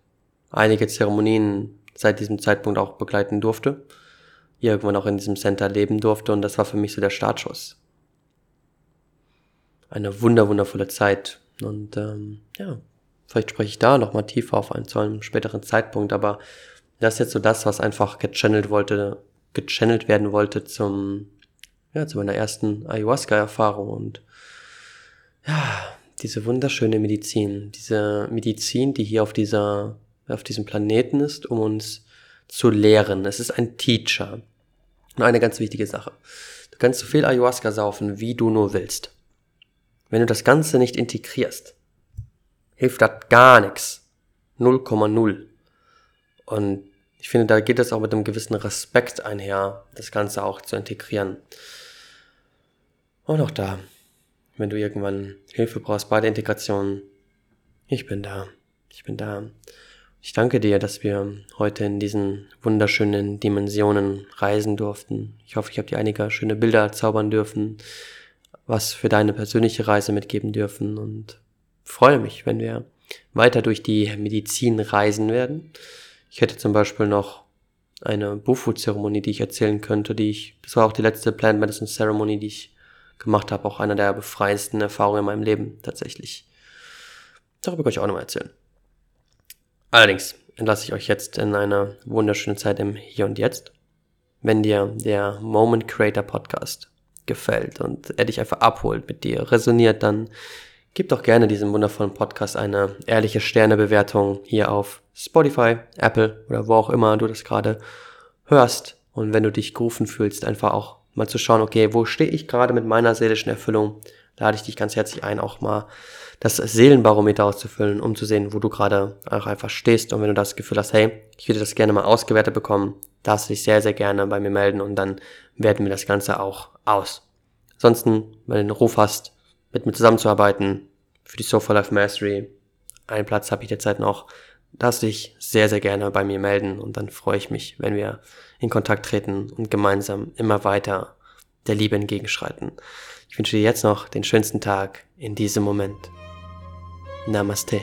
einige Zeremonien seit diesem Zeitpunkt auch begleiten durfte. Irgendwann auch in diesem Center leben durfte und das war für mich so der Startschuss. Eine wunder wundervolle Zeit und ähm, ja, vielleicht spreche ich da nochmal tiefer auf einen zu einem späteren Zeitpunkt, aber das ist jetzt so das, was einfach gechannelt wollte, gechannelt werden wollte zum, ja, zu meiner ersten Ayahuasca-Erfahrung und ja, diese wunderschöne Medizin, diese Medizin, die hier auf dieser, auf diesem Planeten ist, um uns zu lehren. Es ist ein Teacher. Und eine ganz wichtige Sache. Du kannst so viel Ayahuasca saufen, wie du nur willst. Wenn du das Ganze nicht integrierst, hilft das gar nichts. 0,0. Und ich finde, da geht es auch mit einem gewissen Respekt einher, das Ganze auch zu integrieren. Und auch da, wenn du irgendwann Hilfe brauchst bei der Integration, ich bin da. Ich bin da. Ich danke dir, dass wir heute in diesen wunderschönen Dimensionen reisen durften. Ich hoffe, ich habe dir einige schöne Bilder zaubern dürfen, was für deine persönliche Reise mitgeben dürfen und freue mich, wenn wir weiter durch die Medizin reisen werden. Ich hätte zum Beispiel noch eine Bufu-Zeremonie, die ich erzählen könnte, die ich, das war auch die letzte Plant Medicine Ceremony, die ich gemacht habe, auch einer der befreiendsten Erfahrungen in meinem Leben tatsächlich. Darüber kann ich auch nochmal erzählen. Allerdings entlasse ich euch jetzt in eine wunderschöne Zeit im Hier und Jetzt. Wenn dir der Moment Creator Podcast gefällt und er dich einfach abholt, mit dir resoniert, dann Gib doch gerne diesem wundervollen Podcast eine ehrliche Sternebewertung hier auf Spotify, Apple oder wo auch immer du das gerade hörst. Und wenn du dich gerufen fühlst, einfach auch mal zu schauen, okay, wo stehe ich gerade mit meiner seelischen Erfüllung? Lade ich dich ganz herzlich ein, auch mal das Seelenbarometer auszufüllen, um zu sehen, wo du gerade auch einfach stehst. Und wenn du das Gefühl hast, hey, ich würde das gerne mal ausgewertet bekommen, darfst du dich sehr, sehr gerne bei mir melden und dann werten wir das Ganze auch aus. Ansonsten, wenn du einen Ruf hast, mit mir zusammenzuarbeiten für die Sofa Life Mastery. Einen Platz habe ich derzeit noch. Darfst dich sehr, sehr gerne bei mir melden und dann freue ich mich, wenn wir in Kontakt treten und gemeinsam immer weiter der Liebe entgegenschreiten. Ich wünsche dir jetzt noch den schönsten Tag in diesem Moment. Namaste.